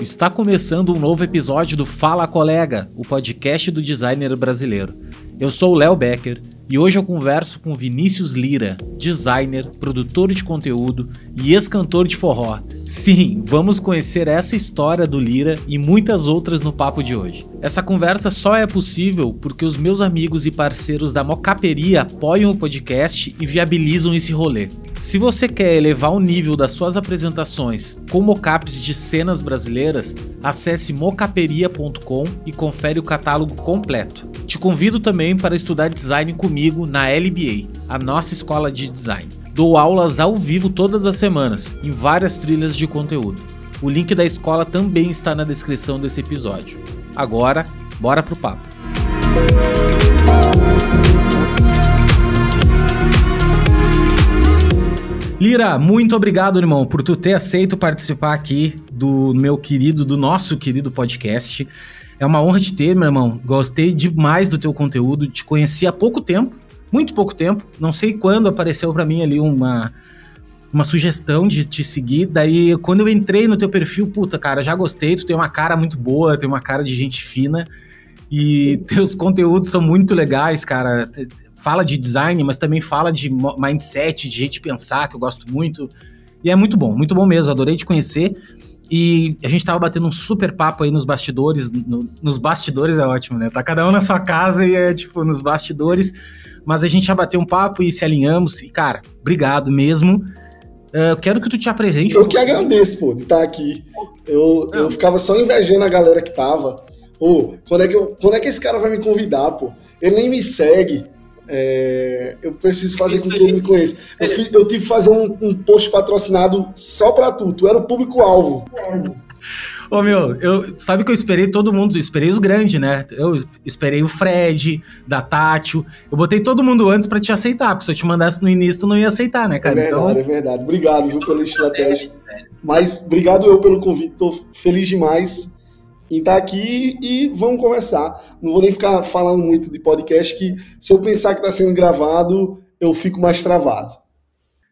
Está começando um novo episódio do Fala Colega, o podcast do designer brasileiro. Eu sou o Léo Becker e hoje eu converso com Vinícius Lira, designer, produtor de conteúdo e ex-cantor de forró. Sim, vamos conhecer essa história do Lira e muitas outras no papo de hoje. Essa conversa só é possível porque os meus amigos e parceiros da Mocaperia apoiam o podcast e viabilizam esse rolê. Se você quer elevar o nível das suas apresentações com mocaps de cenas brasileiras, acesse mocaperia.com e confere o catálogo completo. Te convido também para estudar design comigo na LBA, a nossa escola de design. Dou aulas ao vivo todas as semanas, em várias trilhas de conteúdo. O link da escola também está na descrição desse episódio. Agora, bora pro papo. Lira, muito obrigado, irmão, por tu ter aceito participar aqui do meu querido, do nosso querido podcast. É uma honra te ter, meu irmão. Gostei demais do teu conteúdo, te conheci há pouco tempo, muito pouco tempo. Não sei quando apareceu para mim ali uma uma sugestão de te seguir. Daí, quando eu entrei no teu perfil, puta, cara, já gostei. Tu tem uma cara muito boa, tem uma cara de gente fina. E teus conteúdos são muito legais, cara fala de design, mas também fala de mindset, de gente pensar, que eu gosto muito. E é muito bom, muito bom mesmo, adorei te conhecer. E a gente tava batendo um super papo aí nos bastidores. No, nos bastidores é ótimo, né? Tá cada um na sua casa e é tipo nos bastidores. Mas a gente já bateu um papo e se alinhamos. E, cara, obrigado mesmo. Uh, eu quero que tu te apresente. Eu que agradeço, pô, de estar aqui. Eu, eu ficava só invejando a galera que tava. Ô, quando, é que eu, quando é que esse cara vai me convidar, pô? Ele nem me segue. É, eu preciso fazer com que ele me conheça. Eu, fiz, eu tive que fazer um, um, post patrocinado só pra tu. Tu era o público-alvo. Ô meu, eu, sabe que eu esperei todo mundo, esperei os grandes, né? Eu esperei o Fred, da Tátil. Eu botei todo mundo antes para te aceitar, porque se eu te mandasse no início, tu não ia aceitar, né, cara? É verdade, então... é verdade. Obrigado, viu, pela estratégia. Mas obrigado eu pelo convite, tô feliz demais em estar tá aqui e vamos conversar. Não vou nem ficar falando muito de podcast, que se eu pensar que está sendo gravado, eu fico mais travado.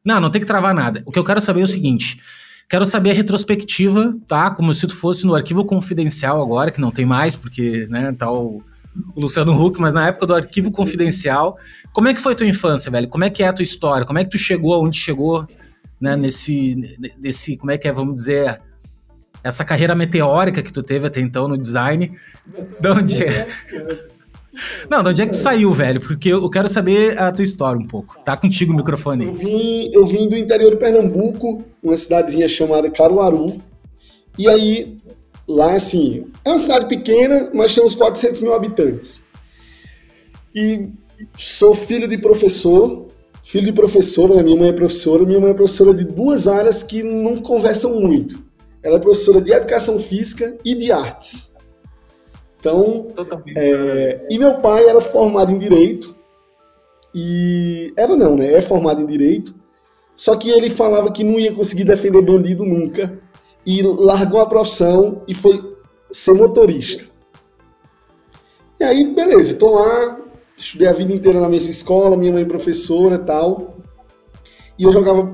Não, não tem que travar nada. O que eu quero saber é o seguinte. Quero saber a retrospectiva, tá? Como se tu fosse no arquivo confidencial agora, que não tem mais, porque, né, tá o, o Luciano Huck, mas na época do arquivo confidencial. Como é que foi tua infância, velho? Como é que é a tua história? Como é que tu chegou aonde chegou, né, nesse, nesse, como é que é, vamos dizer, essa carreira meteórica que tu teve até então no design. De onde é? Não, de onde é que tu saiu, velho? Porque eu quero saber a tua história um pouco. Tá contigo o microfone. Eu vim, eu vim do interior de Pernambuco, uma cidadezinha chamada Caruaru. E aí, lá, assim, é uma cidade pequena, mas tem uns 400 mil habitantes. E sou filho de professor, filho de professora, né? minha mãe é professora, minha mãe é professora de duas áreas que não conversam muito. Ela é professora de educação física e de artes. Então, é, e meu pai era formado em direito e era não, né? É formado em direito. Só que ele falava que não ia conseguir defender bandido nunca e largou a profissão e foi ser motorista. E aí, beleza, tô lá, estudei a vida inteira na mesma escola, minha mãe é professora e tal. E eu jogava,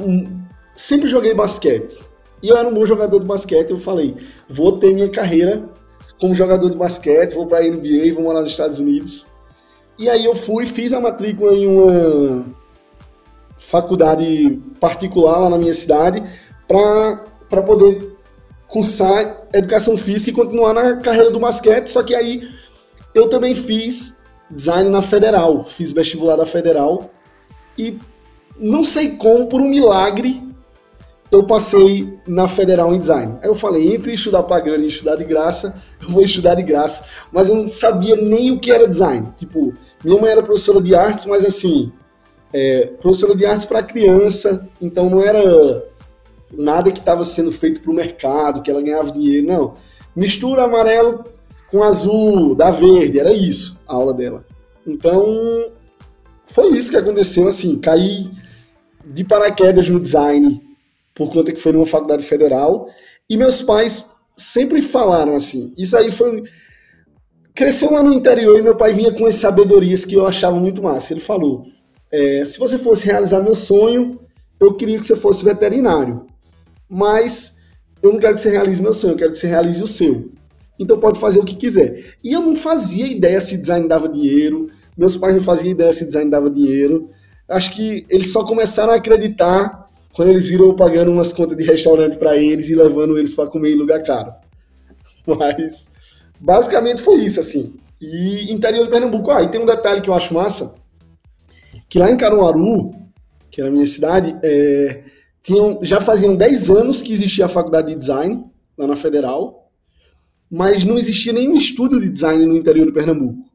sempre joguei basquete. E eu era um bom jogador de basquete. Eu falei, vou ter minha carreira como jogador de basquete, vou para a NBA, vou morar nos Estados Unidos. E aí eu fui, fiz a matrícula em uma faculdade particular lá na minha cidade para poder cursar educação física e continuar na carreira do basquete. Só que aí eu também fiz design na Federal, fiz vestibular da Federal e não sei como, por um milagre, eu passei na Federal em Design. Aí eu falei, entre estudar pagando e estudar de graça, eu vou estudar de graça. Mas eu não sabia nem o que era design. Tipo, minha mãe era professora de artes, mas assim, é, professora de artes para criança, então não era nada que estava sendo feito para o mercado, que ela ganhava dinheiro, não. Mistura amarelo com azul, dá verde, era isso a aula dela. Então, foi isso que aconteceu, assim, caí de paraquedas no design, por conta que foi numa faculdade federal. E meus pais sempre falaram assim. Isso aí foi. Cresceu lá no interior e meu pai vinha com as sabedorias que eu achava muito massa. Ele falou: é, se você fosse realizar meu sonho, eu queria que você fosse veterinário. Mas eu não quero que você realize meu sonho, eu quero que você realize o seu. Então pode fazer o que quiser. E eu não fazia ideia se design dava dinheiro, meus pais não faziam ideia se design dava dinheiro. Acho que eles só começaram a acreditar quando eles viram eu pagando umas contas de restaurante para eles e levando eles para comer em lugar caro. Mas basicamente foi isso, assim. E interior de Pernambuco, ah, e tem um detalhe que eu acho massa, que lá em Caruaru, que era a minha cidade, é, tinham, já faziam 10 anos que existia a faculdade de design, lá na Federal, mas não existia nenhum estúdio de design no interior de Pernambuco.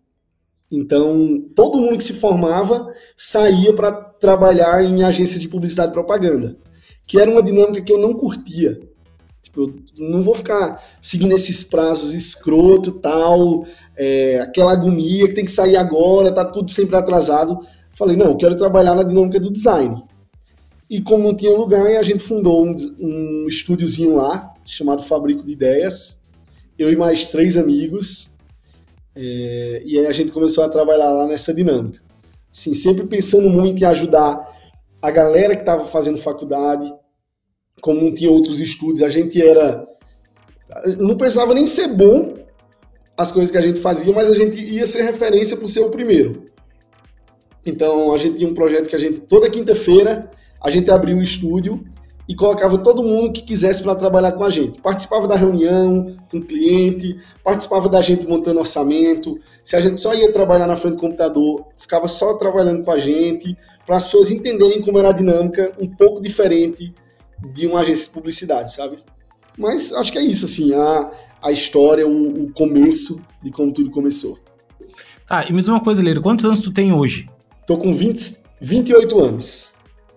Então, todo mundo que se formava saía para trabalhar em agência de publicidade e propaganda, que era uma dinâmica que eu não curtia. Tipo, eu não vou ficar seguindo esses prazos escroto tal, é, aquela agonia que tem que sair agora, tá tudo sempre atrasado. Falei, não, eu quero trabalhar na dinâmica do design. E como não tinha lugar, a gente fundou um, um estúdiozinho lá, chamado Fabrico de Ideias, eu e mais três amigos, é, e aí a gente começou a trabalhar lá nessa dinâmica. Assim, sempre pensando muito em ajudar a galera que estava fazendo faculdade, como não tinha outros estudos, a gente era. Não precisava nem ser bom as coisas que a gente fazia, mas a gente ia ser referência por ser o primeiro. Então a gente tinha um projeto que a gente, toda quinta-feira, a gente abriu o estúdio e colocava todo mundo que quisesse para trabalhar com a gente. Participava da reunião com o cliente, participava da gente montando orçamento. Se a gente só ia trabalhar na frente do computador, ficava só trabalhando com a gente, para as pessoas entenderem como era a dinâmica um pouco diferente de uma agência de publicidade, sabe? Mas acho que é isso, assim, a, a história, o, o começo de como tudo começou. Tá, e me diz uma coisa, Leiro, quantos anos tu tem hoje? Tô com 20, 28 anos.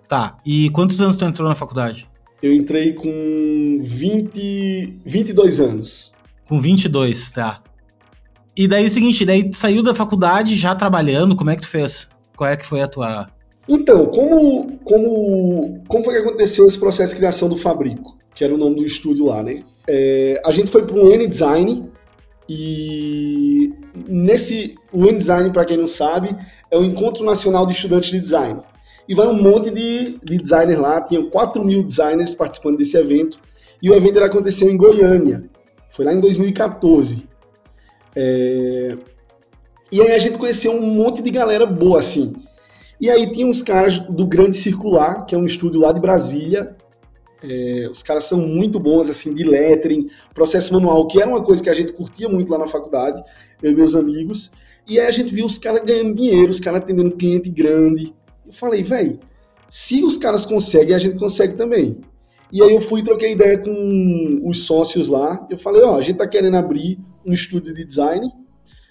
Tá, e quantos anos tu entrou na faculdade? Eu entrei com 20, 22 anos. Com 22, tá. E daí o seguinte, daí tu saiu da faculdade já trabalhando, como é que tu fez? Qual é que foi a tua... Então, como, como, como foi que aconteceu esse processo de criação do Fabrico? Que era o nome do estúdio lá, né? É, a gente foi para o N-Design e nesse... O N-Design, para quem não sabe, é o Encontro Nacional de Estudantes de Design e vai um monte de, de designers lá, tinha 4 mil designers participando desse evento, e o evento aconteceu em Goiânia, foi lá em 2014. É... E aí a gente conheceu um monte de galera boa, assim. E aí tinha uns caras do Grande Circular, que é um estúdio lá de Brasília, é, os caras são muito bons, assim, de lettering, processo manual, que era uma coisa que a gente curtia muito lá na faculdade, eu e meus amigos. E aí a gente viu os caras ganhando dinheiro, os caras atendendo cliente grande, eu falei, velho, se os caras conseguem, a gente consegue também. E aí eu fui troquei ideia com os sócios lá. Eu falei, ó, a gente tá querendo abrir um estúdio de design,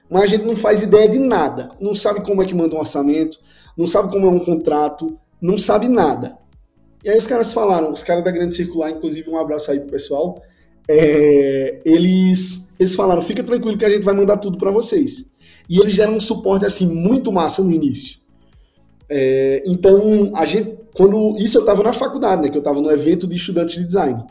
mas a gente não faz ideia de nada. Não sabe como é que manda um orçamento, não sabe como é um contrato, não sabe nada. E aí os caras falaram, os caras da Grande Circular, inclusive um abraço aí pro pessoal, é, eles, eles falaram, fica tranquilo que a gente vai mandar tudo para vocês. E eles deram um suporte assim muito massa no início. É, então, a gente, quando isso eu estava na faculdade, né, que eu estava no evento de estudantes de design.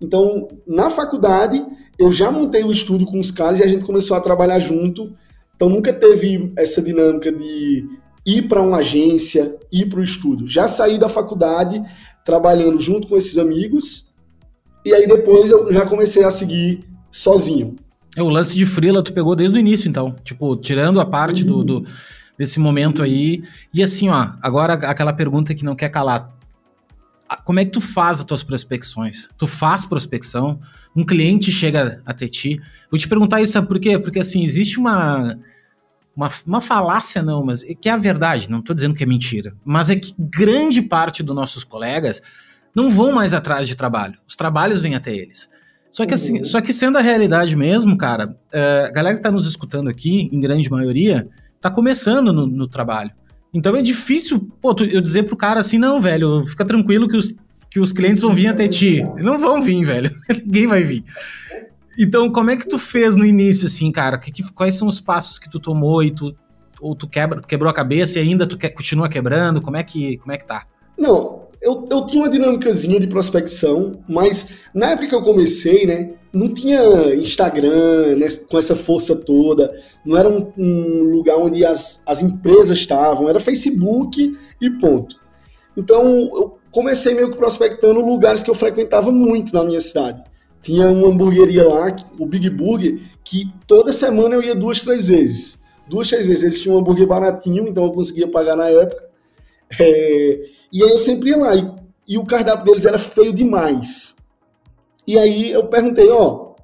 Então, na faculdade, eu já montei o estúdio com os caras e a gente começou a trabalhar junto. Então, nunca teve essa dinâmica de ir para uma agência, ir para o estúdio. Já saí da faculdade trabalhando junto com esses amigos e aí depois eu já comecei a seguir sozinho. É, o lance de freela tu pegou desde o início, então. Tipo, tirando a parte uhum. do, do desse momento aí. E assim, ó, agora aquela pergunta que não quer calar. Como é que tu faz as tuas prospecções? Tu faz prospecção? Um cliente chega até ti? Vou te perguntar isso, sabe por quê? Porque assim, existe uma, uma, uma falácia, não, mas que é a verdade, não estou dizendo que é mentira, mas é que grande parte dos nossos colegas não vão mais atrás de trabalho. Os trabalhos vêm até eles. Só que assim, uhum. só que sendo a realidade mesmo, cara, eh, a galera que está nos escutando aqui, em grande maioria, tá começando no, no trabalho. Então é difícil, pô, tu, eu dizer pro cara assim, não, velho, fica tranquilo que os, que os clientes vão vir até ti. Não vão vir, velho. Ninguém vai vir. Então, como é que tu fez no início, assim, cara? Que, que, quais são os passos que tu tomou e tu, ou tu quebra, quebrou a cabeça e ainda tu que, continua quebrando? Como é que, como é que tá? Não, eu, eu tinha uma dinâmicazinha de prospecção, mas na época que eu comecei, né, não tinha Instagram né, com essa força toda, não era um, um lugar onde as, as empresas estavam, era Facebook e ponto. Então eu comecei meio que prospectando lugares que eu frequentava muito na minha cidade. Tinha uma hamburgueria lá, o Big Burger, que toda semana eu ia duas, três vezes. Duas, três vezes. Eles tinham um hambúrguer baratinho, então eu conseguia pagar na época. É, e aí eu sempre ia lá, e, e, o cardápio deles era feio demais. E aí eu perguntei, ó,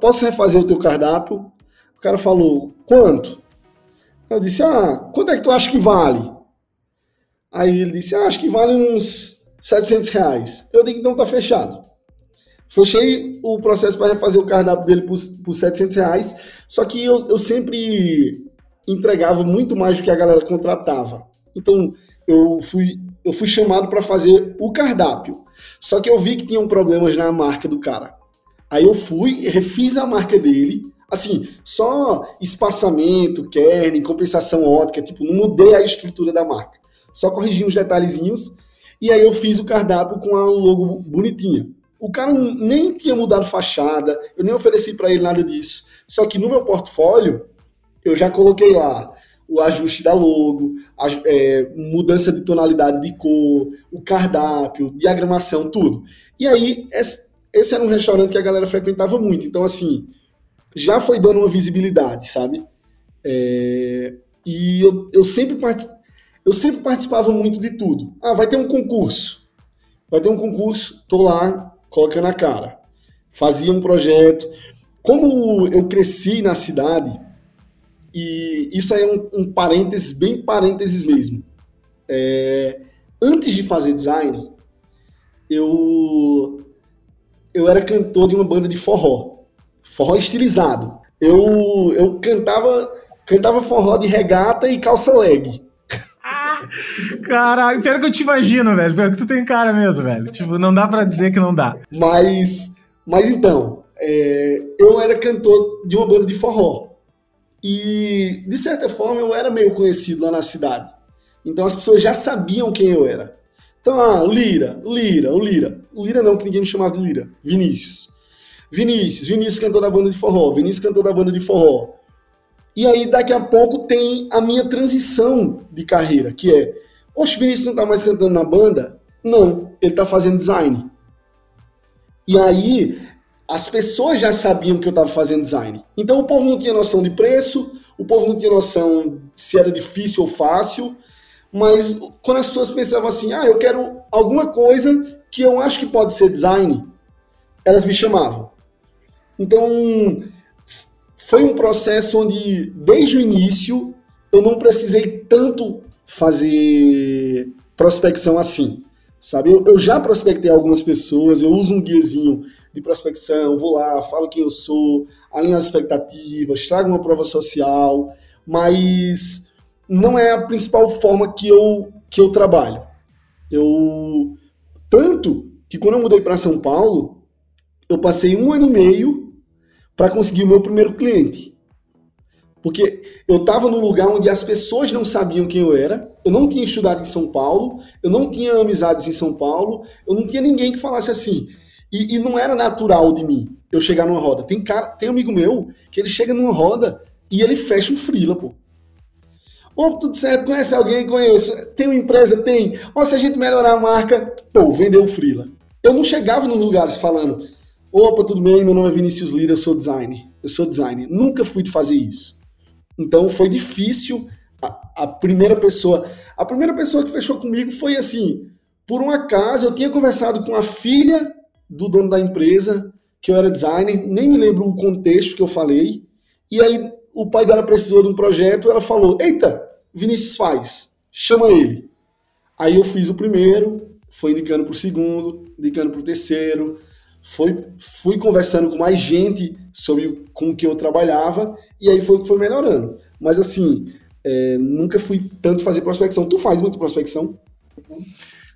posso refazer o teu cardápio? O cara falou, quanto? Eu disse, ah, quanto é que tu acha que vale? Aí ele disse, ah, acho que vale uns 700 reais. Eu digo, então tá fechado. Fechei o processo para refazer o cardápio dele por, por 700 reais, só que eu, eu sempre entregava muito mais do que a galera contratava. Então, eu fui, eu fui chamado para fazer o cardápio. Só que eu vi que tinham problemas na marca do cara. Aí eu fui, refiz a marca dele, assim, só espaçamento, kern, compensação ótica, tipo, não mudei a estrutura da marca. Só corrigi uns detalhezinhos e aí eu fiz o cardápio com a logo bonitinha. O cara nem tinha mudado fachada, eu nem ofereci para ele nada disso. Só que no meu portfólio, eu já coloquei lá o ajuste da logo, a, é, mudança de tonalidade de cor, o cardápio, diagramação, tudo. E aí, esse, esse, era um restaurante que a galera frequentava muito. Então, assim, já foi dando uma visibilidade, sabe? É, e eu, eu, sempre eu sempre participava muito de tudo. Ah, vai ter um concurso. Vai ter um concurso, tô lá, colocando a cara. Fazia um projeto. Como eu cresci na cidade, e isso aí é um, um parênteses, bem parênteses mesmo. É, antes de fazer design, eu, eu era cantor de uma banda de forró. Forró estilizado. Eu, eu cantava, cantava forró de regata e calça leg. Caralho, pior que eu te imagino, velho. Pior que tu tem cara mesmo, velho. Tipo, não dá para dizer que não dá. Mas, mas então, é, eu era cantor de uma banda de forró. E, de certa forma, eu era meio conhecido lá na cidade. Então as pessoas já sabiam quem eu era. Então, ah, Lira, Lira, o Lira. O Lira não, que ninguém me chamava de Lira. Vinícius. Vinícius, Vinícius cantou da banda de forró, Vinícius cantou da banda de forró. E aí, daqui a pouco, tem a minha transição de carreira, que é, oxe, Vinícius não tá mais cantando na banda? Não, ele tá fazendo design. E aí, as pessoas já sabiam que eu estava fazendo design. Então o povo não tinha noção de preço, o povo não tinha noção se era difícil ou fácil, mas quando as pessoas pensavam assim, ah, eu quero alguma coisa que eu acho que pode ser design, elas me chamavam. Então foi um processo onde desde o início eu não precisei tanto fazer prospecção assim. Sabe, eu, eu já prospectei algumas pessoas, eu uso um guiazinho de prospecção, vou lá, falo quem eu sou, alinho as expectativas, trago uma prova social, mas não é a principal forma que eu, que eu trabalho. Eu tanto que quando eu mudei para São Paulo, eu passei um ano e meio para conseguir o meu primeiro cliente. Porque eu estava num lugar onde as pessoas não sabiam quem eu era, eu não tinha estudado em São Paulo, eu não tinha amizades em São Paulo, eu não tinha ninguém que falasse assim, e, e, não era natural de mim eu chegar numa roda. Tem cara, tem amigo meu que ele chega numa roda e ele fecha um frila, pô. Ô, tudo certo, conhece alguém? Conheço. Tem uma empresa? Tem. Ó, se a gente melhorar a marca, pô, vendeu o frila. Eu não chegava nos lugares falando, opa, tudo bem, meu nome é Vinícius Lira, eu sou designer. Eu sou designer. Nunca fui de fazer isso. Então foi difícil. A, primeira pessoa, a primeira pessoa que fechou comigo foi assim, por um acaso, eu tinha conversado com a filha do dono da empresa, que eu era designer, nem me lembro o contexto que eu falei. E aí o pai dela precisou de um projeto, ela falou: "Eita, Vinícius faz, chama ele". Aí eu fiz o primeiro, foi indicando para o segundo, indicando para o terceiro, foi, fui conversando com mais gente sobre com que eu trabalhava e aí foi que foi melhorando. Mas assim, é, nunca fui tanto fazer prospecção. Tu faz muito prospecção?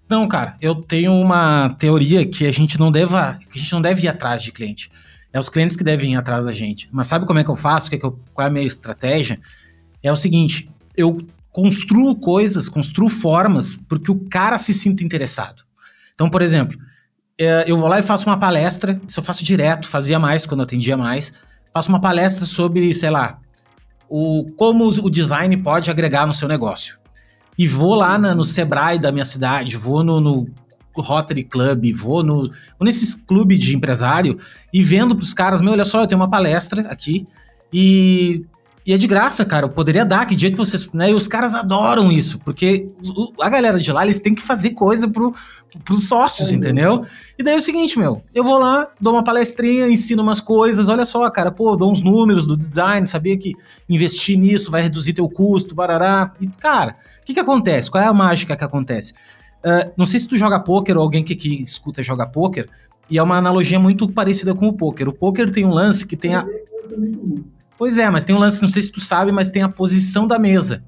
Não, cara, eu tenho uma teoria que a gente não deve, a gente não deve ir atrás de cliente. É os clientes que devem ir atrás da gente. Mas sabe como é que eu faço? Que é que eu, qual é a minha estratégia? É o seguinte, eu construo coisas, construo formas porque o cara se sinta interessado. Então, por exemplo, é, eu vou lá e faço uma palestra, isso eu faço direto, fazia mais quando atendia mais, faço uma palestra sobre, sei lá, o, como o design pode agregar no seu negócio. E vou lá na, no Sebrae da minha cidade, vou no, no Rotary Club, vou no, vou nesses clubes de empresário e vendo pros caras, meu, olha só, eu tenho uma palestra aqui e e é de graça, cara. Eu poderia dar, que dia que vocês. Né? E os caras adoram isso, porque a galera de lá, eles têm que fazer coisa pro, pros sócios, é, entendeu? E daí é o seguinte, meu, eu vou lá, dou uma palestrinha, ensino umas coisas, olha só, cara, pô, dou uns números do design, sabia que investir nisso vai reduzir teu custo, barará. E, cara, o que que acontece? Qual é a mágica que acontece? Uh, não sei se tu joga poker ou alguém que, que escuta joga poker, e é uma analogia muito parecida com o poker. O poker tem um lance que tem a. Pois é, mas tem um lance, não sei se tu sabe, mas tem a posição da mesa.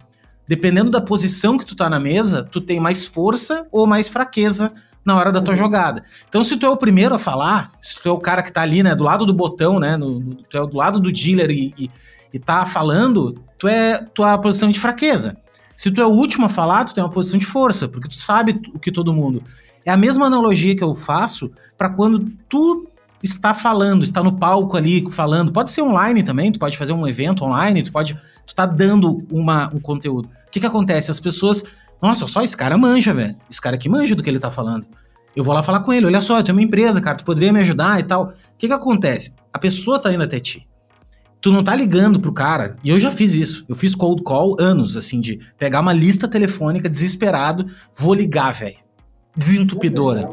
Dependendo da posição que tu tá na mesa, tu tem mais força ou mais fraqueza na hora da tua uhum. jogada. Então, se tu é o primeiro a falar, se tu é o cara que tá ali, né, do lado do botão, né, no, no, tu é do lado do dealer e, e, e tá falando, tu é tua posição de fraqueza. Se tu é o último a falar, tu tem uma posição de força, porque tu sabe o que todo mundo. É a mesma analogia que eu faço para quando tu está falando, está no palco ali falando. Pode ser online também, tu pode fazer um evento online, tu pode. Tu tá dando uma, um conteúdo. O que que acontece? As pessoas. Nossa, só esse cara manja, velho. Esse cara aqui manja do que ele tá falando. Eu vou lá falar com ele, olha só, eu tenho uma empresa, cara, tu poderia me ajudar e tal. O que que acontece? A pessoa tá indo até ti. Tu não tá ligando pro cara, e eu já fiz isso. Eu fiz cold call anos, assim, de pegar uma lista telefônica desesperado, vou ligar, velho. Desentupidora.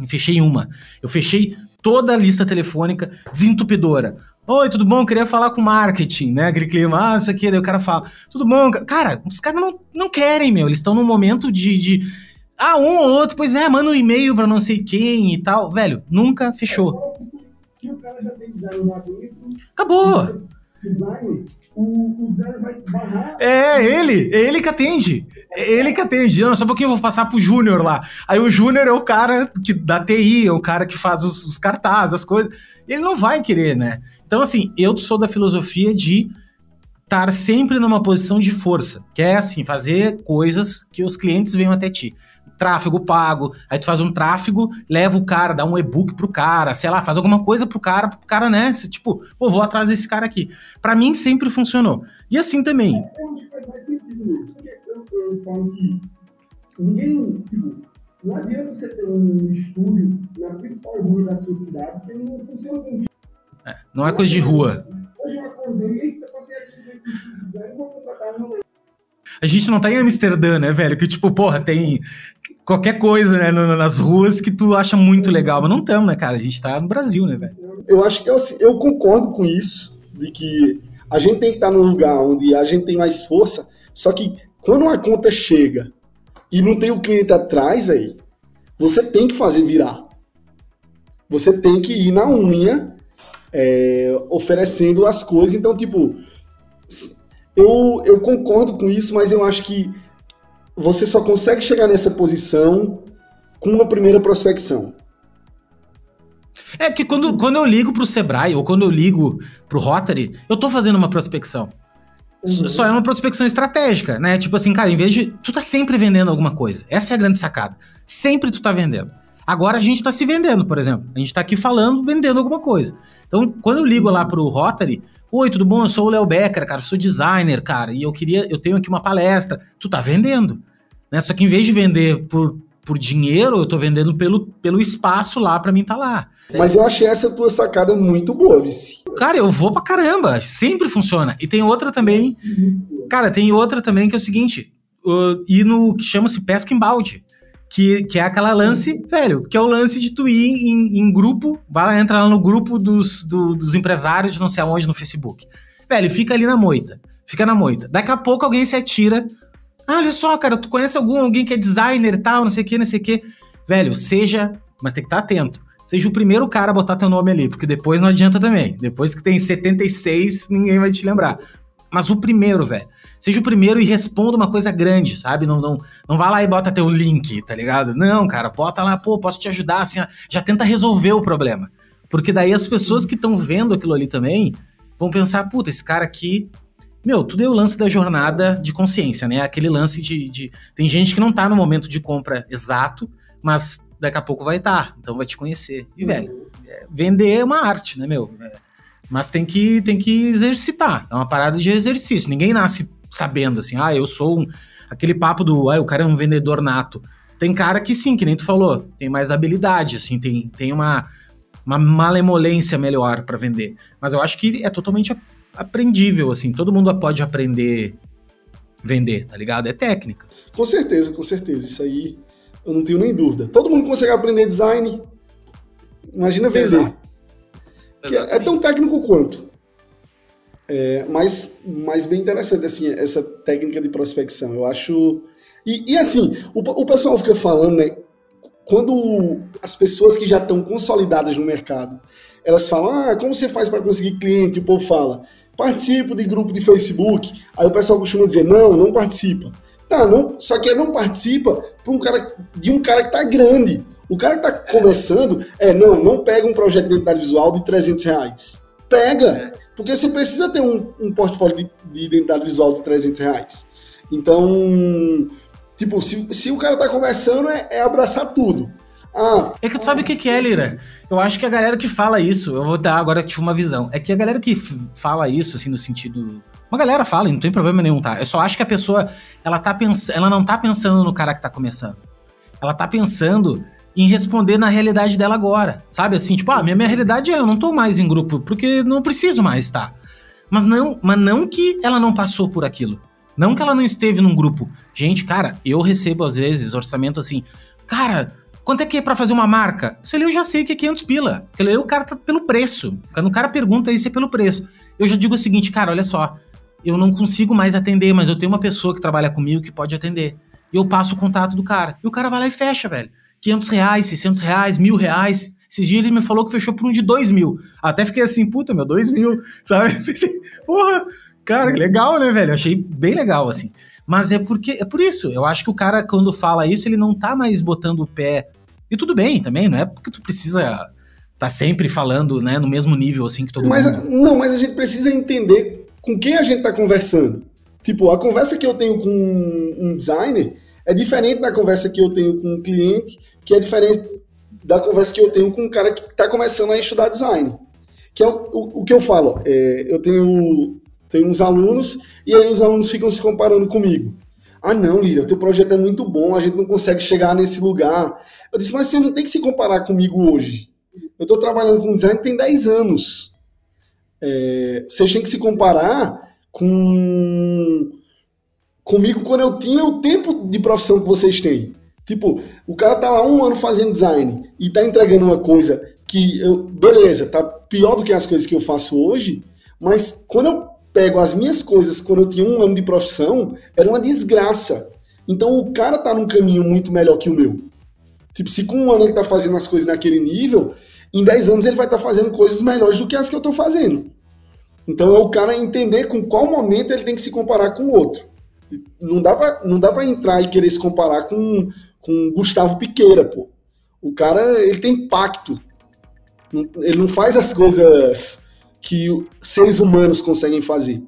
Eu fechei uma. Eu fechei toda a lista telefônica desentupidora. Oi, tudo bom? Queria falar com marketing, né? Aquele clima, ah, isso aqui, daí o cara fala, tudo bom? Cara, os caras não, não querem, meu. Eles estão num momento de, de. Ah, um ou outro, pois é, manda um e-mail pra não sei quem e tal. Velho, nunca fechou. Se o cara já tem design Acabou. Design, o. É, ele, ele que atende. Ele que atende. Não, só um pouquinho eu vou passar pro Júnior lá. Aí o Júnior é o cara que, da TI, é o cara que faz os, os cartazes, as coisas. Ele não vai querer, né? Então, assim, eu sou da filosofia de estar sempre numa posição de força, que é assim, fazer coisas que os clientes venham até ti tráfego pago, aí tu faz um tráfego, leva o cara, dá um e-book pro cara, sei lá, faz alguma coisa pro cara, pro cara, né? Tipo, pô, vou atrás desse cara aqui. Para mim sempre funcionou. E assim também. É sentido isso. Eu, falo que ninguém, tipo, não adianta você ter um estúdio na principal rua da sua cidade que não funciona com é, Não é coisa de rua. Hoje eu acordei, eita, passei aqui, vou contratar, a gente não tá em Amsterdã, né, velho? Que tipo, porra, tem qualquer coisa, né, nas ruas que tu acha muito legal. Mas não estamos, né, cara? A gente tá no Brasil, né, velho? Eu acho que eu, assim, eu concordo com isso, de que a gente tem que estar num lugar onde a gente tem mais força, só que quando uma conta chega e não tem o cliente atrás, velho, você tem que fazer virar. Você tem que ir na unha é, oferecendo as coisas. Então, tipo, eu, eu concordo com isso, mas eu acho que você só consegue chegar nessa posição com uma primeira prospecção. É que quando, quando eu ligo pro Sebrae ou quando eu ligo pro Rotary, eu tô fazendo uma prospecção. Uhum. Só é uma prospecção estratégica, né? Tipo assim, cara, em vez de. Tu tá sempre vendendo alguma coisa. Essa é a grande sacada. Sempre tu tá vendendo. Agora a gente tá se vendendo, por exemplo. A gente tá aqui falando, vendendo alguma coisa. Então, quando eu ligo lá pro Rotary, Oi, tudo bom? Eu sou o Léo Becker, cara, sou designer, cara, e eu queria, eu tenho aqui uma palestra. Tu tá vendendo, né? Só que em vez de vender por, por dinheiro, eu tô vendendo pelo, pelo espaço lá para mim tá lá. Mas eu achei essa tua sacada muito boa, Vici. Cara, eu vou pra caramba, sempre funciona. E tem outra também, cara, tem outra também que é o seguinte, uh, ir no que chama-se pesca em balde que, que é aquela lance, velho, que é o lance de tu ir em, em grupo, vai entrar lá no grupo dos, do, dos empresários de não sei aonde no Facebook. Velho, fica ali na moita. Fica na moita. Daqui a pouco alguém se atira. Ah, olha só, cara, tu conhece algum, alguém que é designer e tal, não sei o que, não sei o que. Velho, seja, mas tem que estar tá atento. Seja o primeiro cara a botar teu nome ali, porque depois não adianta também. Depois que tem 76, ninguém vai te lembrar. Mas o primeiro, velho. Seja o primeiro e responda uma coisa grande, sabe? Não, não, não vá lá e bota teu link, tá ligado? Não, cara, bota lá, pô, posso te ajudar, assim, já tenta resolver o problema. Porque daí as pessoas que estão vendo aquilo ali também vão pensar, puta, esse cara aqui, Meu, tudo é o lance da jornada de consciência, né? Aquele lance de, de. Tem gente que não tá no momento de compra exato, mas daqui a pouco vai estar, tá, então vai te conhecer. E, velho, é, vender é uma arte, né, meu? É, mas tem que, tem que exercitar. É uma parada de exercício. Ninguém nasce sabendo assim, ah, eu sou um. Aquele papo do, ah, o cara é um vendedor nato. Tem cara que sim, que nem tu falou, tem mais habilidade, assim, tem, tem uma, uma malemolência melhor para vender. Mas eu acho que é totalmente aprendível, assim, todo mundo pode aprender vender, tá ligado? É técnica. Com certeza, com certeza. Isso aí eu não tenho nem dúvida. Todo mundo consegue aprender design. Imagina vender. É, é, tão técnico quanto. É, mas, mas bem interessante assim, essa técnica de prospecção. Eu acho. E, e assim, o, o pessoal fica falando, né? Quando as pessoas que já estão consolidadas no mercado, elas falam, ah, como você faz para conseguir cliente? O povo fala, participo de grupo de Facebook. Aí o pessoal costuma dizer, não, não participa. Tá, não, só que não participa um cara, de um cara que tá grande. O cara que tá começando, é, não, não pega um projeto de identidade visual de 300 reais. Pega, porque você precisa ter um, um portfólio de, de, identidade visual de 300 reais. Então, tipo, se, se o cara tá começando, é, é abraçar tudo. Ah, é que tu sabe o que, que é, Lira? Eu acho que a galera que fala isso, eu vou dar agora tipo, uma visão. É que a galera que fala isso, assim, no sentido. Uma galera fala, não tem problema nenhum, tá? Eu só acho que a pessoa, ela, tá pens... ela não tá pensando no cara que tá começando. Ela tá pensando em responder na realidade dela agora. Sabe assim, tipo, ah, minha, minha realidade é eu não tô mais em grupo, porque não preciso mais. Tá? Mas não, mas não que ela não passou por aquilo. Não que ela não esteve num grupo. Gente, cara, eu recebo às vezes orçamento assim, cara, Quanto é que é pra fazer uma marca? Isso ali eu já sei que é 500 pila. Ali o cara tá pelo preço. Quando o cara pergunta isso é pelo preço. Eu já digo o seguinte, cara, olha só. Eu não consigo mais atender, mas eu tenho uma pessoa que trabalha comigo que pode atender. E eu passo o contato do cara. E o cara vai lá e fecha, velho. 500 reais, 600 reais, mil reais. Esses dias ele me falou que fechou por um de 2 mil. Até fiquei assim, puta, meu, 2 mil, sabe? Pensei, porra, cara, legal, né, velho? achei bem legal, assim. Mas é porque é por isso. Eu acho que o cara, quando fala isso, ele não tá mais botando o pé. E tudo bem também, não é porque tu precisa tá sempre falando, né, no mesmo nível assim que todo mas, mundo. Não, mas a gente precisa entender com quem a gente tá conversando. Tipo, a conversa que eu tenho com um designer é diferente da conversa que eu tenho com um cliente, que é diferente da conversa que eu tenho com um cara que está começando a estudar design. Que é o, o, o que eu falo. É, eu tenho tem uns alunos, e aí os alunos ficam se comparando comigo. Ah, não, Lira, teu projeto é muito bom, a gente não consegue chegar nesse lugar. Eu disse, mas você não tem que se comparar comigo hoje. Eu estou trabalhando com design tem 10 anos. É, vocês têm que se comparar com comigo quando eu tinha o tempo de profissão que vocês têm. Tipo, o cara tá lá um ano fazendo design e tá entregando uma coisa que eu, beleza, tá pior do que as coisas que eu faço hoje, mas quando eu pego as minhas coisas quando eu tinha um ano de profissão, era uma desgraça. Então o cara tá num caminho muito melhor que o meu. Tipo, se com um ano ele tá fazendo as coisas naquele nível, em 10 anos ele vai estar tá fazendo coisas melhores do que as que eu tô fazendo. Então é o cara entender com qual momento ele tem que se comparar com o outro. Não dá pra, não dá pra entrar e querer se comparar com, com Gustavo Piqueira, pô. O cara, ele tem impacto. Ele não faz as coisas que seres humanos conseguem fazer.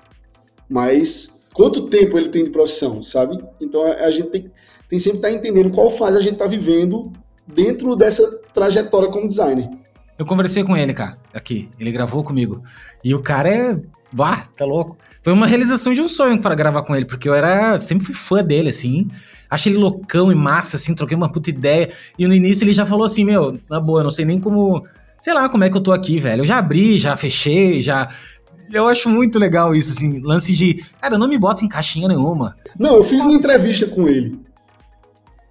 Mas quanto tempo ele tem de profissão, sabe? Então a, a gente tem, tem sempre que estar tá entendendo qual fase a gente está vivendo dentro dessa trajetória como designer. Eu conversei com ele, cara, aqui. Ele gravou comigo. E o cara é. Bah, tá louco. Foi uma realização de um sonho para gravar com ele, porque eu era. Sempre fui fã dele, assim. Achei ele loucão e massa, assim, troquei uma puta ideia. E no início ele já falou assim: Meu, na boa, não sei nem como sei lá como é que eu tô aqui, velho. Eu já abri, já fechei, já. Eu acho muito legal isso, assim, lance de. Cara, eu não me boto em caixinha nenhuma. Não, eu fiz uma entrevista com ele.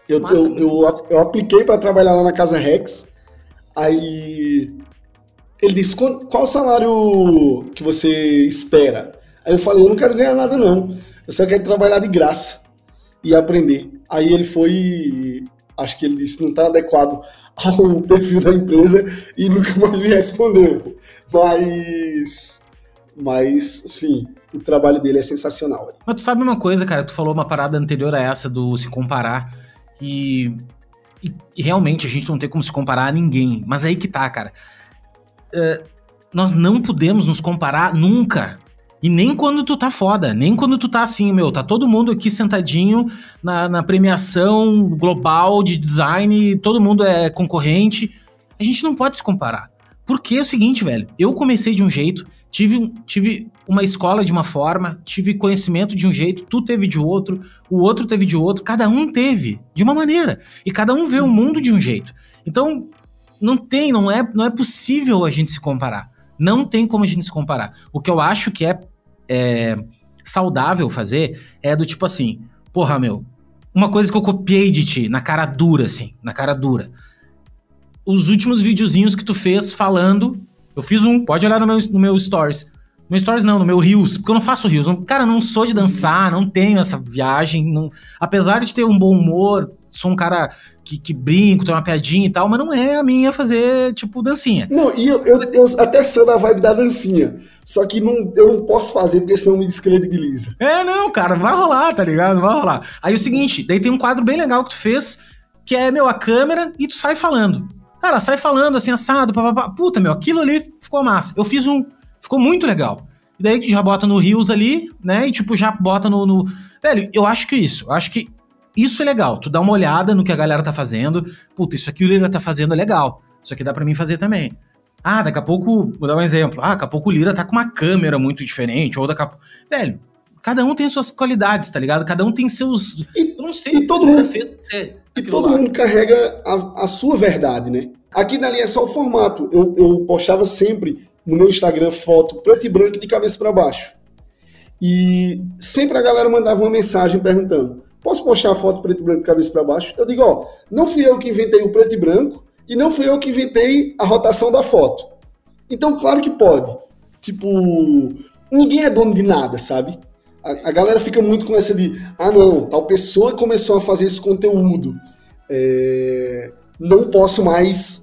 Eu, Massa, eu, eu, eu, apliquei para trabalhar lá na Casa Rex. Aí ele disse: qual o salário que você espera? Aí eu falei: eu não quero ganhar nada, não. Eu só quero trabalhar de graça e aprender. Aí ele foi. Acho que ele disse: não tá adequado ao perfil da empresa e nunca mais me respondeu. Mas, mas, sim, o trabalho dele é sensacional. Mas tu sabe uma coisa, cara? Tu falou uma parada anterior a essa do se comparar e, e, e realmente a gente não tem como se comparar a ninguém. Mas aí que tá, cara. Uh, nós não podemos nos comparar nunca. E nem quando tu tá foda, nem quando tu tá assim, meu, tá todo mundo aqui sentadinho na, na premiação global de design, todo mundo é concorrente. A gente não pode se comparar. Porque é o seguinte, velho, eu comecei de um jeito, tive, tive uma escola de uma forma, tive conhecimento de um jeito, tu teve de outro, o outro teve de outro, cada um teve de uma maneira. E cada um vê o mundo de um jeito. Então, não tem, não é, não é possível a gente se comparar. Não tem como a gente se comparar. O que eu acho que é, é saudável fazer é do tipo assim, porra, meu, uma coisa que eu copiei de ti, na cara dura, assim, na cara dura. Os últimos videozinhos que tu fez falando, eu fiz um, pode olhar no meu, no meu stories. No Stories não, no meu Reels, porque eu não faço Reels. Cara, não sou de dançar, não tenho essa viagem. Não... Apesar de ter um bom humor, sou um cara que, que brinco, tem uma piadinha e tal, mas não é a minha fazer, tipo, dancinha. Não, e eu, eu, eu até sou da vibe da dancinha. Só que não, eu não posso fazer, porque senão me descredibiliza. É, não, cara, vai rolar, tá ligado? Vai rolar. Aí o seguinte, daí tem um quadro bem legal que tu fez, que é, meu, a câmera e tu sai falando. Cara, sai falando assim, assado, papapá. Puta, meu, aquilo ali ficou massa. Eu fiz um Ficou muito legal. E daí que já bota no Rios ali, né? E tipo, já bota no, no. Velho, eu acho que isso. Eu acho que isso é legal. Tu dá uma olhada no que a galera tá fazendo. Puta, isso aqui o Lira tá fazendo é legal. Isso aqui dá para mim fazer também. Ah, daqui a pouco, vou dar um exemplo. Ah, daqui a pouco o Lira tá com uma câmera muito diferente. Ou daqui a pouco. Velho, cada um tem suas qualidades, tá ligado? Cada um tem seus. E, eu não sei. E todo mundo, fez, é, e todo lá. mundo carrega a, a, sua verdade, né? Aqui na linha é só o formato. Eu, eu postava sempre no meu Instagram foto preto e branco de cabeça para baixo. E sempre a galera mandava uma mensagem perguntando: posso postar a foto preto e branco de cabeça para baixo? Eu digo: ó, não fui eu que inventei o preto e branco e não fui eu que inventei a rotação da foto. Então, claro que pode. Tipo, ninguém é dono de nada, sabe? A, a galera fica muito com essa de: ah, não, tal pessoa começou a fazer esse conteúdo. É, não posso mais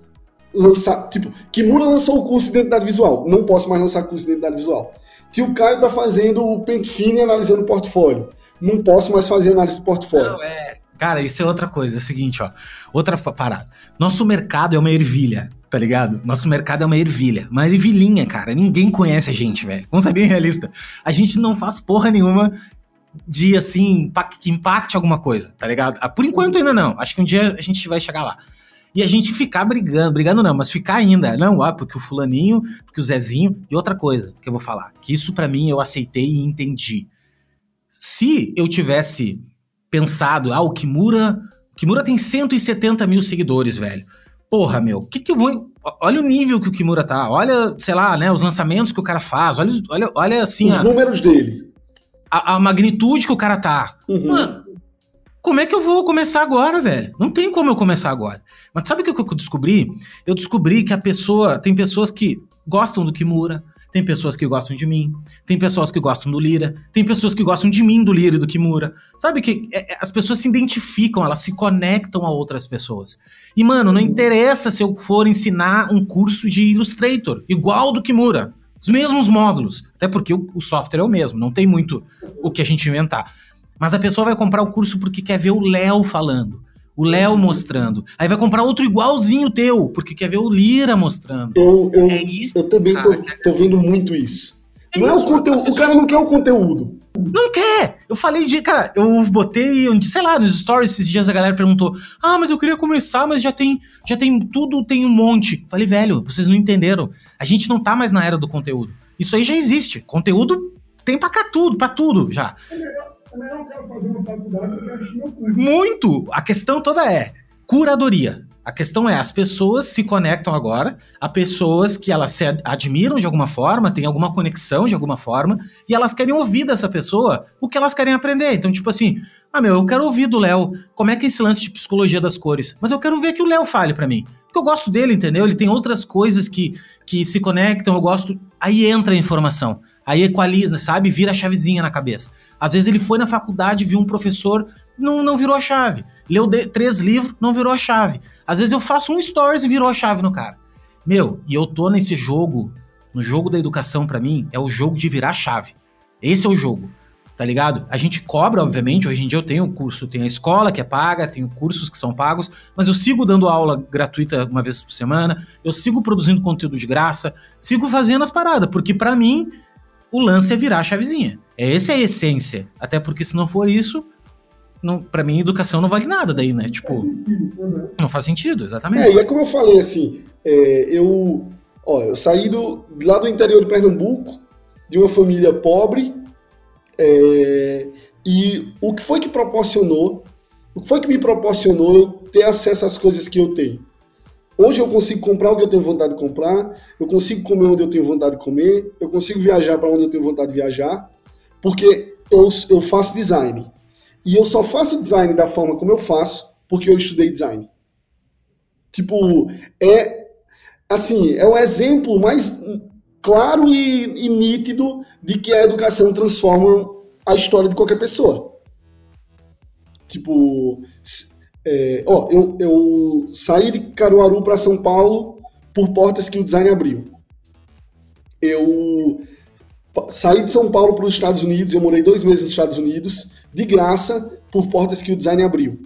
lançar. Tipo, Kimura lançou o curso de identidade visual. Não posso mais lançar curso de identidade visual. Tio Caio tá fazendo o pente fino e analisando o portfólio. Não posso mais fazer análise de portfólio. Não, é. Cara, isso é outra coisa. É o seguinte, ó. Outra parada. Nosso mercado é uma ervilha, tá ligado? Nosso mercado é uma ervilha. Uma ervilhinha, cara. Ninguém conhece a gente, velho. Vamos ser bem realista. A gente não faz porra nenhuma de, assim, que impacte alguma coisa, tá ligado? Ah, por enquanto ainda não. Acho que um dia a gente vai chegar lá e a gente ficar brigando, brigando não, mas ficar ainda, não, ah, porque o fulaninho, porque o Zezinho, e outra coisa que eu vou falar, que isso para mim eu aceitei e entendi. Se eu tivesse pensado, ah, o Kimura, o Kimura tem 170 mil seguidores, velho. Porra, meu, o que que eu vou... Olha o nível que o Kimura tá, olha, sei lá, né, os lançamentos que o cara faz, olha, olha, olha assim... Os a, números dele. A, a, magnitude que o cara tá. Uhum. Mano, como é que eu vou começar agora, velho? Não tem como eu começar agora. Mas sabe o que eu descobri? Eu descobri que a pessoa. Tem pessoas que gostam do Kimura, tem pessoas que gostam de mim, tem pessoas que gostam do Lira, tem pessoas que gostam de mim, do Lira e do Kimura. Sabe que é, é, as pessoas se identificam, elas se conectam a outras pessoas. E, mano, não interessa se eu for ensinar um curso de Illustrator, igual do Kimura. Os mesmos módulos. Até porque o, o software é o mesmo, não tem muito o que a gente inventar. Mas a pessoa vai comprar o curso porque quer ver o Léo falando. O Léo mostrando. Aí vai comprar outro igualzinho teu, porque quer ver o Lira mostrando. Eu, eu, é isso, eu também cara, tô, tô, vendo muito isso. É não isso, é o conteúdo. O cara não quer o conteúdo. Não quer! Eu falei de. Cara, eu botei, sei lá, nos stories esses dias a galera perguntou: Ah, mas eu queria começar, mas já tem, já tem tudo, tem um monte. Falei, velho, vocês não entenderam. A gente não tá mais na era do conteúdo. Isso aí já existe. Conteúdo tem pra cá tudo, pra tudo já. É muito! A questão toda é curadoria. A questão é, as pessoas se conectam agora a pessoas que elas se admiram de alguma forma, têm alguma conexão de alguma forma, e elas querem ouvir dessa pessoa o que elas querem aprender. Então, tipo assim, ah, meu, eu quero ouvir do Léo como é que é esse lance de psicologia das cores, mas eu quero ver que o Léo fale para mim. Porque eu gosto dele, entendeu? Ele tem outras coisas que, que se conectam, eu gosto. Aí entra a informação. Aí equaliza, sabe? Vira a chavezinha na cabeça. Às vezes ele foi na faculdade, viu um professor, não, não virou a chave. Leu de, três livros, não virou a chave. Às vezes eu faço um stories e virou a chave no cara. Meu, e eu tô nesse jogo, no jogo da educação para mim, é o jogo de virar chave. Esse é o jogo, tá ligado? A gente cobra, obviamente, hoje em dia eu tenho curso, tenho a escola que é paga, tenho cursos que são pagos, mas eu sigo dando aula gratuita uma vez por semana, eu sigo produzindo conteúdo de graça, sigo fazendo as paradas, porque para mim O lance é virar a chavezinha. Essa é a essência. Até porque se não for isso, não, para mim, educação não vale nada daí, né? Tipo, não faz sentido, exatamente. É, e é como eu falei, assim, é, eu, ó, eu saí do, lá do interior de Pernambuco, de uma família pobre, é, e o que foi que proporcionou, o que foi que me proporcionou eu ter acesso às coisas que eu tenho? Hoje eu consigo comprar o que eu tenho vontade de comprar, eu consigo comer onde eu tenho vontade de comer, eu consigo viajar para onde eu tenho vontade de viajar, porque eu, eu faço design. E eu só faço design da forma como eu faço porque eu estudei design. Tipo, é assim, é o exemplo mais claro e, e nítido de que a educação transforma a história de qualquer pessoa. Tipo, é, ó, eu, eu saí de Caruaru para São Paulo por portas que o design abriu. Eu saí de São Paulo para os Estados Unidos, eu morei dois meses nos Estados Unidos, de graça, por portas que o design abriu.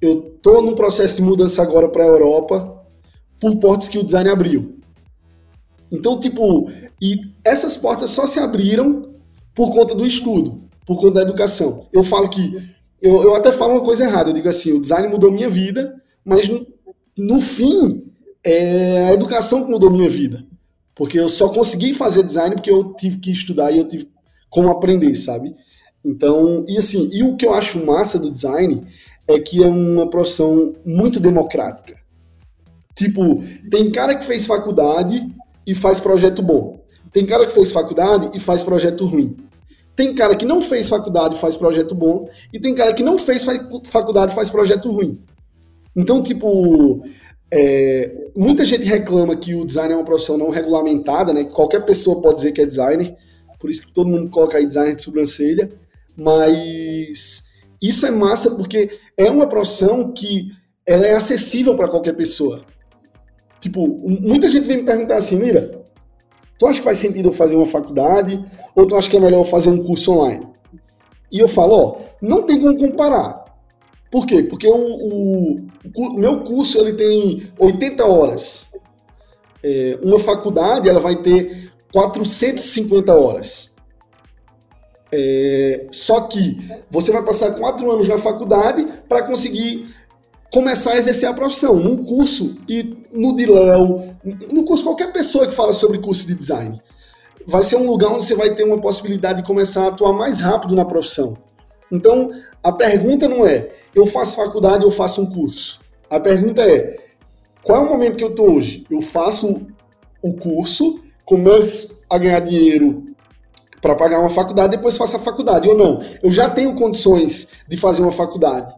Eu estou num processo de mudança agora para a Europa, por portas que o design abriu. Então, tipo, e essas portas só se abriram por conta do estudo, por conta da educação. Eu falo que, eu, eu até falo uma coisa errada, eu digo assim, o design mudou minha vida, mas no, no fim, é a educação que mudou minha vida. Porque eu só consegui fazer design porque eu tive que estudar e eu tive como aprender, sabe? Então, e assim, e o que eu acho massa do design é que é uma profissão muito democrática. Tipo, tem cara que fez faculdade e faz projeto bom. Tem cara que fez faculdade e faz projeto ruim. Tem cara que não fez faculdade e faz projeto bom. E tem cara que não fez faculdade e faz projeto ruim. Então, tipo, é, muita gente reclama que o design é uma profissão não regulamentada, né? Qualquer pessoa pode dizer que é designer, por isso que todo mundo coloca aí designer de sobrancelha, mas isso é massa porque é uma profissão que ela é acessível para qualquer pessoa. Tipo, muita gente vem me perguntar assim, Mira, tu acha que faz sentido eu fazer uma faculdade ou tu acha que é melhor eu fazer um curso online? E eu falo, ó, não tem como comparar. Por quê? Porque o, o, o meu curso ele tem 80 horas. É, uma faculdade ela vai ter 450 horas. É, só que você vai passar quatro anos na faculdade para conseguir começar a exercer a profissão. Num curso, e no Diléu, no curso, qualquer pessoa que fala sobre curso de design, vai ser um lugar onde você vai ter uma possibilidade de começar a atuar mais rápido na profissão. Então, a pergunta não é, eu faço faculdade ou faço um curso? A pergunta é, qual é o momento que eu estou hoje? Eu faço o curso, começo a ganhar dinheiro para pagar uma faculdade, depois faço a faculdade. Ou não, eu já tenho condições de fazer uma faculdade.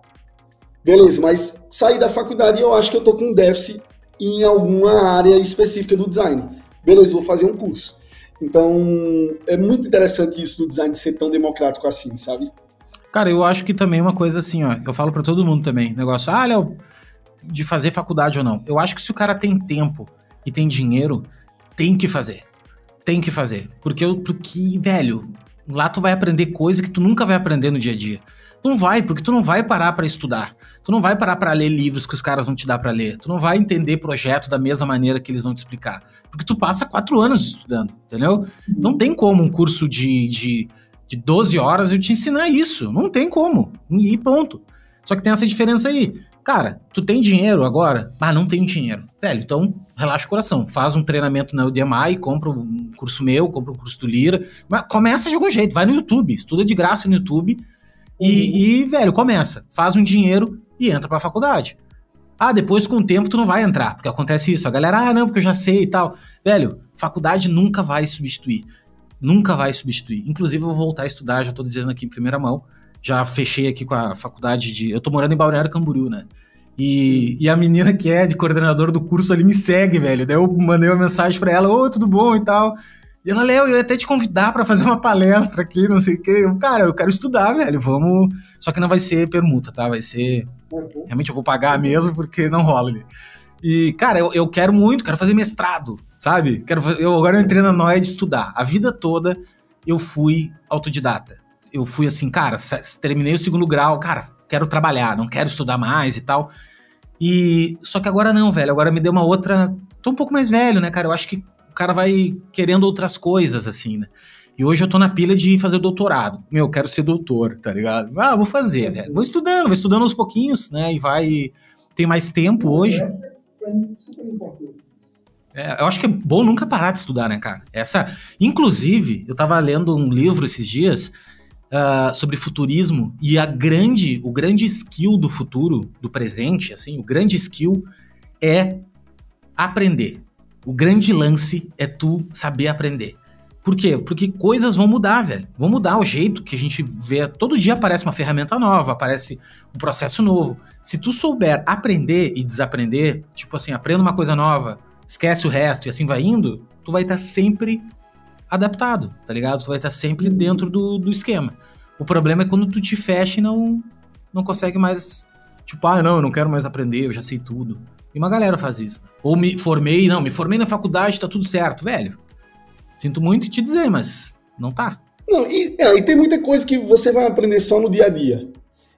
Beleza, mas sair da faculdade eu acho que eu estou com um déficit em alguma área específica do design. Beleza, vou fazer um curso. Então, é muito interessante isso do design ser tão democrático assim, sabe? Cara, eu acho que também uma coisa assim, ó, eu falo para todo mundo também, negócio, ah, Léo, de fazer faculdade ou não. Eu acho que se o cara tem tempo e tem dinheiro, tem que fazer. Tem que fazer. Porque, porque velho, lá tu vai aprender coisa que tu nunca vai aprender no dia a dia. Não vai, porque tu não vai parar para estudar. Tu não vai parar para ler livros que os caras vão te dar para ler. Tu não vai entender projeto da mesma maneira que eles vão te explicar. Porque tu passa quatro anos estudando, entendeu? Não tem como um curso de, de de 12 horas eu te ensinar isso. Não tem como. E ponto. Só que tem essa diferença aí. Cara, tu tem dinheiro agora? Ah, não tenho dinheiro. Velho, então relaxa o coração. Faz um treinamento na Udemy, compra um curso meu, compra um curso do Lira. Mas começa de algum jeito, vai no YouTube, estuda de graça no YouTube. E, e velho, começa. Faz um dinheiro e entra pra faculdade. Ah, depois com o tempo tu não vai entrar, porque acontece isso. A galera, ah, não, porque eu já sei e tal. Velho, faculdade nunca vai substituir nunca vai substituir. Inclusive, eu vou voltar a estudar, já estou dizendo aqui em primeira mão. Já fechei aqui com a faculdade de. Eu tô morando em Balneário Camboriú, né? E, e a menina que é de coordenador do curso ali me segue, velho. Daí eu mandei uma mensagem para ela: Ô, tudo bom e tal. E ela, Léo, eu ia até te convidar para fazer uma palestra aqui, não sei o quê. Eu, cara, eu quero estudar, velho. Vamos. Só que não vai ser permuta, tá? Vai ser. Realmente eu vou pagar mesmo, porque não rola ali. E, cara, eu, eu quero muito, quero fazer mestrado sabe? Quero, eu agora eu entrei na noia de estudar. A vida toda eu fui autodidata. Eu fui assim, cara, terminei o segundo grau, cara, quero trabalhar, não quero estudar mais e tal. E só que agora não, velho. Agora me deu uma outra. Tô um pouco mais velho, né, cara? Eu acho que o cara vai querendo outras coisas, assim, né? E hoje eu tô na pilha de fazer doutorado. Meu, eu quero ser doutor, tá ligado? Ah, vou fazer, velho. Vou estudando, vou estudando aos pouquinhos, né? E vai. Tem mais tempo hoje. É, eu acho que é bom nunca parar de estudar, né, cara? Essa, inclusive, eu tava lendo um livro esses dias uh, sobre futurismo e a grande, o grande skill do futuro, do presente, assim, o grande skill é aprender. O grande lance é tu saber aprender. Por quê? Porque coisas vão mudar, velho. Vão mudar o jeito que a gente vê. Todo dia aparece uma ferramenta nova, aparece um processo novo. Se tu souber aprender e desaprender, tipo assim, aprenda uma coisa nova, esquece o resto e assim vai indo, tu vai estar tá sempre adaptado, tá ligado? Tu vai estar tá sempre dentro do, do esquema. O problema é quando tu te fecha e não, não consegue mais. Tipo, ah, não, eu não quero mais aprender, eu já sei tudo. E uma galera faz isso. Ou me formei, não, me formei na faculdade, tá tudo certo, velho. Sinto muito te dizer, mas não tá. Não, e, é, e tem muita coisa que você vai aprender só no dia a dia.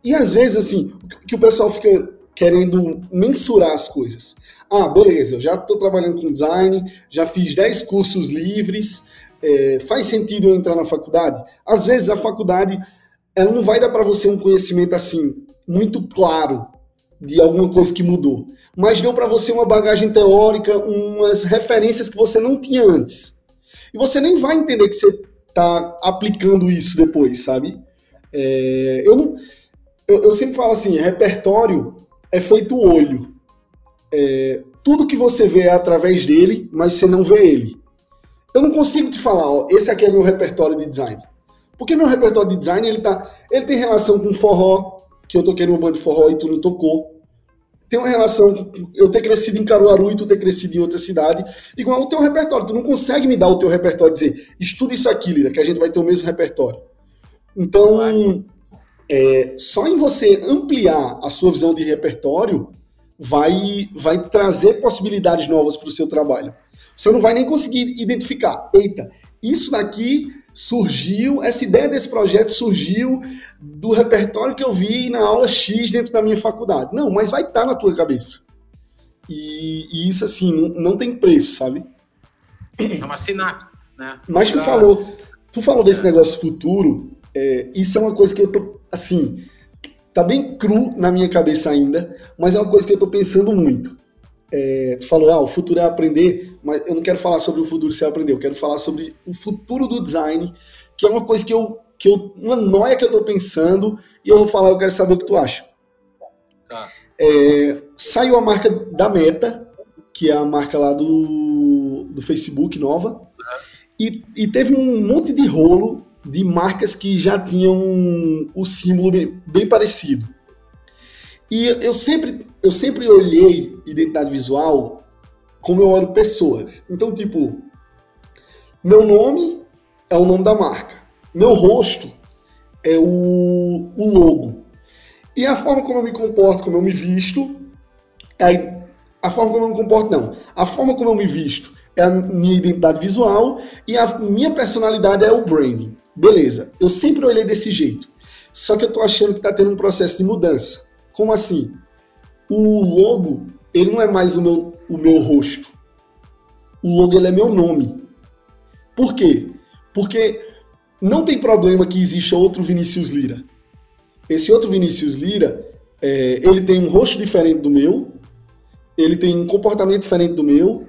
E às vezes, assim, que o pessoal fica querendo mensurar as coisas. Ah, beleza, eu já estou trabalhando com design, já fiz 10 cursos livres, é, faz sentido eu entrar na faculdade? Às vezes a faculdade ela não vai dar para você um conhecimento assim muito claro de alguma coisa que mudou, mas deu para você uma bagagem teórica, umas referências que você não tinha antes. E você nem vai entender que você está aplicando isso depois, sabe? É, eu, não, eu, eu, sempre falo assim, repertório é feito olho. É, tudo que você vê é através dele, mas você não vê ele. Eu não consigo te falar, ó, esse aqui é meu repertório de design. Porque meu repertório de design, ele, tá, ele tem relação com forró, que eu toquei numa banda de forró e tu não tocou. Tem uma relação com eu ter crescido em Caruaru e tu ter crescido em outra cidade. Igual o teu repertório. Tu não consegue me dar o teu repertório e dizer, estuda isso aqui, Lira, que a gente vai ter o mesmo repertório. Então, é, só em você ampliar a sua visão de repertório vai, vai trazer possibilidades novas para o seu trabalho. Você não vai nem conseguir identificar. Eita, isso daqui surgiu, essa ideia desse projeto surgiu do repertório que eu vi na aula X dentro da minha faculdade. Não, mas vai estar tá na tua cabeça. E, e isso, assim, não, não, tem preço, sabe? É uma sinapse, né? Mas tu falou, tu falou desse negócio futuro, é, isso é uma coisa que eu tô, assim, tá bem cru na minha cabeça ainda, mas é uma coisa que eu tô pensando muito. É, tu falou, ah, o futuro é aprender, mas eu não quero falar sobre o futuro se aprender, eu quero falar sobre o futuro do design, que é uma coisa que eu, que eu uma noia que eu tô pensando, e eu vou falar, eu quero saber o que tu acha. Tá. É, saiu a marca da Meta, que é a marca lá do, do Facebook nova, uhum. e, e teve um monte de rolo de marcas que já tinham o símbolo bem, bem parecido. E eu sempre, eu sempre olhei identidade visual como eu olho pessoas. Então, tipo, meu nome é o nome da marca. Meu rosto é o, o logo. E a forma como eu me comporto, como eu me visto, é a forma como eu me comporto, não. A forma como eu me visto é a minha identidade visual e a minha personalidade é o branding. Beleza, eu sempre olhei desse jeito. Só que eu tô achando que tá tendo um processo de mudança. Como assim? O logo, ele não é mais o meu, o meu rosto. O logo, ele é meu nome. Por quê? Porque não tem problema que exista outro Vinícius Lira. Esse outro Vinícius Lira, é, ele tem um rosto diferente do meu, ele tem um comportamento diferente do meu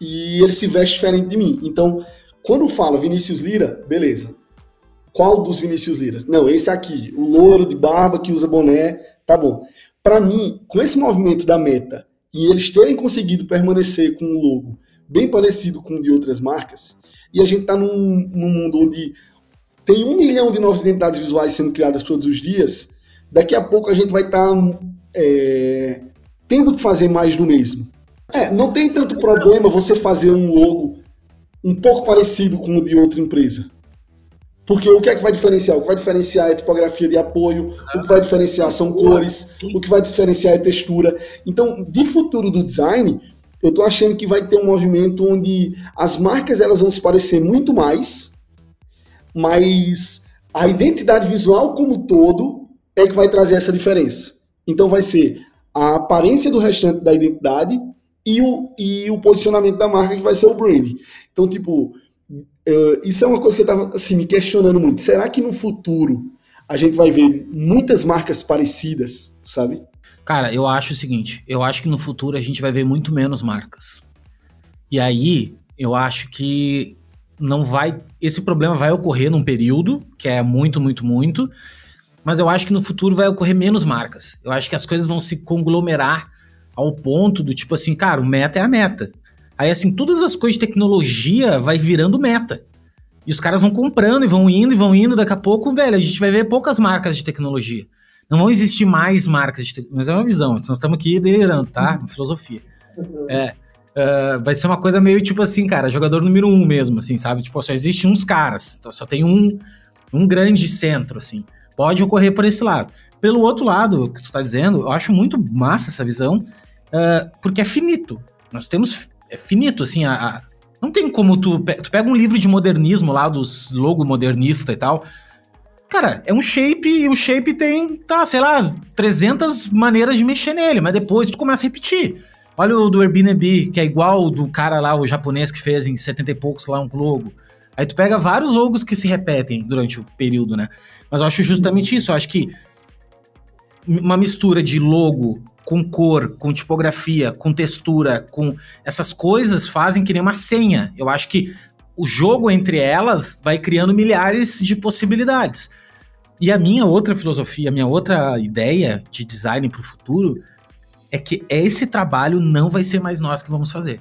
e ele se veste diferente de mim. Então, quando fala Vinícius Lira, beleza. Qual dos Vinícius Lira? Não, esse aqui, o louro de barba que usa boné, Tá bom. Para mim, com esse movimento da meta e eles terem conseguido permanecer com um logo bem parecido com o de outras marcas, e a gente está num, num mundo onde tem um milhão de novas identidades visuais sendo criadas todos os dias, daqui a pouco a gente vai estar tá, é, tendo que fazer mais do mesmo. É, não tem tanto problema você fazer um logo um pouco parecido com o de outra empresa. Porque o que é que vai diferenciar? O que vai diferenciar é tipografia de apoio, o que vai diferenciar são cores, o que vai diferenciar é textura. Então, de futuro do design, eu estou achando que vai ter um movimento onde as marcas elas vão se parecer muito mais, mas a identidade visual como todo é que vai trazer essa diferença. Então vai ser a aparência do restante da identidade e o, e o posicionamento da marca que vai ser o brand. Então, tipo, uh, isso é uma coisa que eu estava assim, me questionando muito. Será que no futuro a gente vai ver muitas marcas parecidas, sabe? Cara, eu acho o seguinte, eu acho que no futuro a gente vai ver muito menos marcas. E aí, eu acho que não vai. Esse problema vai ocorrer num período, que é muito, muito, muito. Mas eu acho que no futuro vai ocorrer menos marcas. Eu acho que as coisas vão se conglomerar ao ponto do tipo assim, cara, o meta é a meta. Aí, assim, todas as coisas de tecnologia vai virando meta. E os caras vão comprando e vão indo e vão indo. Daqui a pouco, velho, a gente vai ver poucas marcas de tecnologia. Não vão existir mais marcas de tecnologia. Mas é uma visão. Nós estamos aqui delirando, tá? Uma filosofia. É. Uh, vai ser uma coisa meio tipo assim, cara, jogador número um mesmo, assim, sabe? Tipo, só existe uns caras. Então só tem um, um grande centro, assim. Pode ocorrer por esse lado. Pelo outro lado, que tu tá dizendo, eu acho muito massa essa visão, uh, porque é finito. Nós temos. É finito, assim, a, a não tem como tu. Tu pega um livro de modernismo lá, dos logo modernista e tal. Cara, é um shape e o shape tem, tá, sei lá, 300 maneiras de mexer nele, mas depois tu começa a repetir. Olha o do Airbnb, que é igual do cara lá, o japonês que fez em 70 e poucos lá um logo. Aí tu pega vários logos que se repetem durante o período, né? Mas eu acho justamente isso, eu acho que uma mistura de logo com cor, com tipografia, com textura, com essas coisas fazem que nem uma senha. Eu acho que o jogo entre elas vai criando milhares de possibilidades. E a minha outra filosofia, a minha outra ideia de design para o futuro é que esse trabalho não vai ser mais nós que vamos fazer.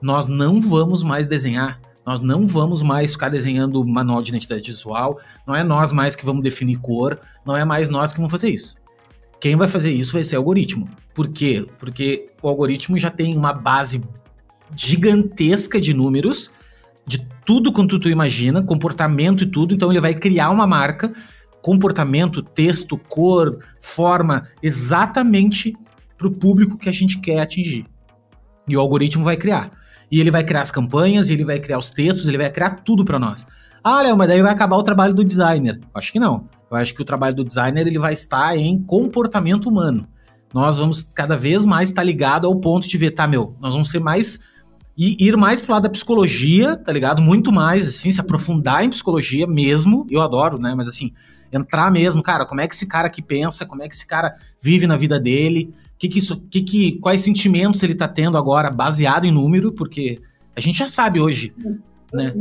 Nós não vamos mais desenhar, nós não vamos mais ficar desenhando manual de identidade visual, não é nós mais que vamos definir cor, não é mais nós que vamos fazer isso. Quem vai fazer isso vai ser algoritmo. Por quê? Porque o algoritmo já tem uma base gigantesca de números, de tudo quanto tu imagina, comportamento e tudo, então ele vai criar uma marca, comportamento, texto, cor, forma, exatamente para o público que a gente quer atingir. E o algoritmo vai criar. E ele vai criar as campanhas, ele vai criar os textos, ele vai criar tudo para nós. Ah, Léo, mas daí vai acabar o trabalho do designer. Acho que não. Eu acho que o trabalho do designer ele vai estar em comportamento humano. Nós vamos cada vez mais estar ligado ao ponto de ver, tá, meu, nós vamos ser mais e ir mais pro lado da psicologia, tá ligado? Muito mais, assim, se aprofundar em psicologia mesmo. Eu adoro, né? Mas assim, entrar mesmo, cara, como é que esse cara aqui pensa, como é que esse cara vive na vida dele, que que isso, que que, quais sentimentos ele tá tendo agora, baseado em número, porque a gente já sabe hoje né?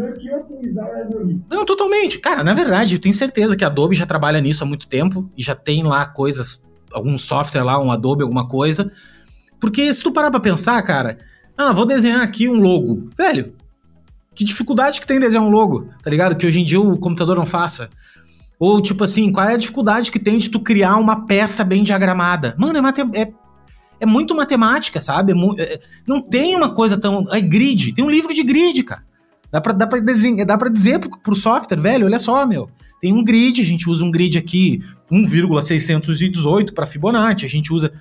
Não totalmente. Cara, na verdade, eu tenho certeza que a Adobe já trabalha nisso há muito tempo e já tem lá coisas, algum software lá, um Adobe, alguma coisa. Porque se tu parar pra pensar, cara, ah, vou desenhar aqui um logo. Velho, que dificuldade que tem desenhar um logo, tá ligado? Que hoje em dia o computador não faça. Ou, tipo assim, qual é a dificuldade que tem de tu criar uma peça bem diagramada? Mano, é, mate é, é muito matemática, sabe? É, é, não tem uma coisa tão. É grid. Tem um livro de grid, cara. Dá pra, dá pra, desenhar, dá pra dizer pro, pro software, velho, olha só, meu. Tem um grid, a gente usa um grid aqui 1,618 para Fibonacci, a gente usa.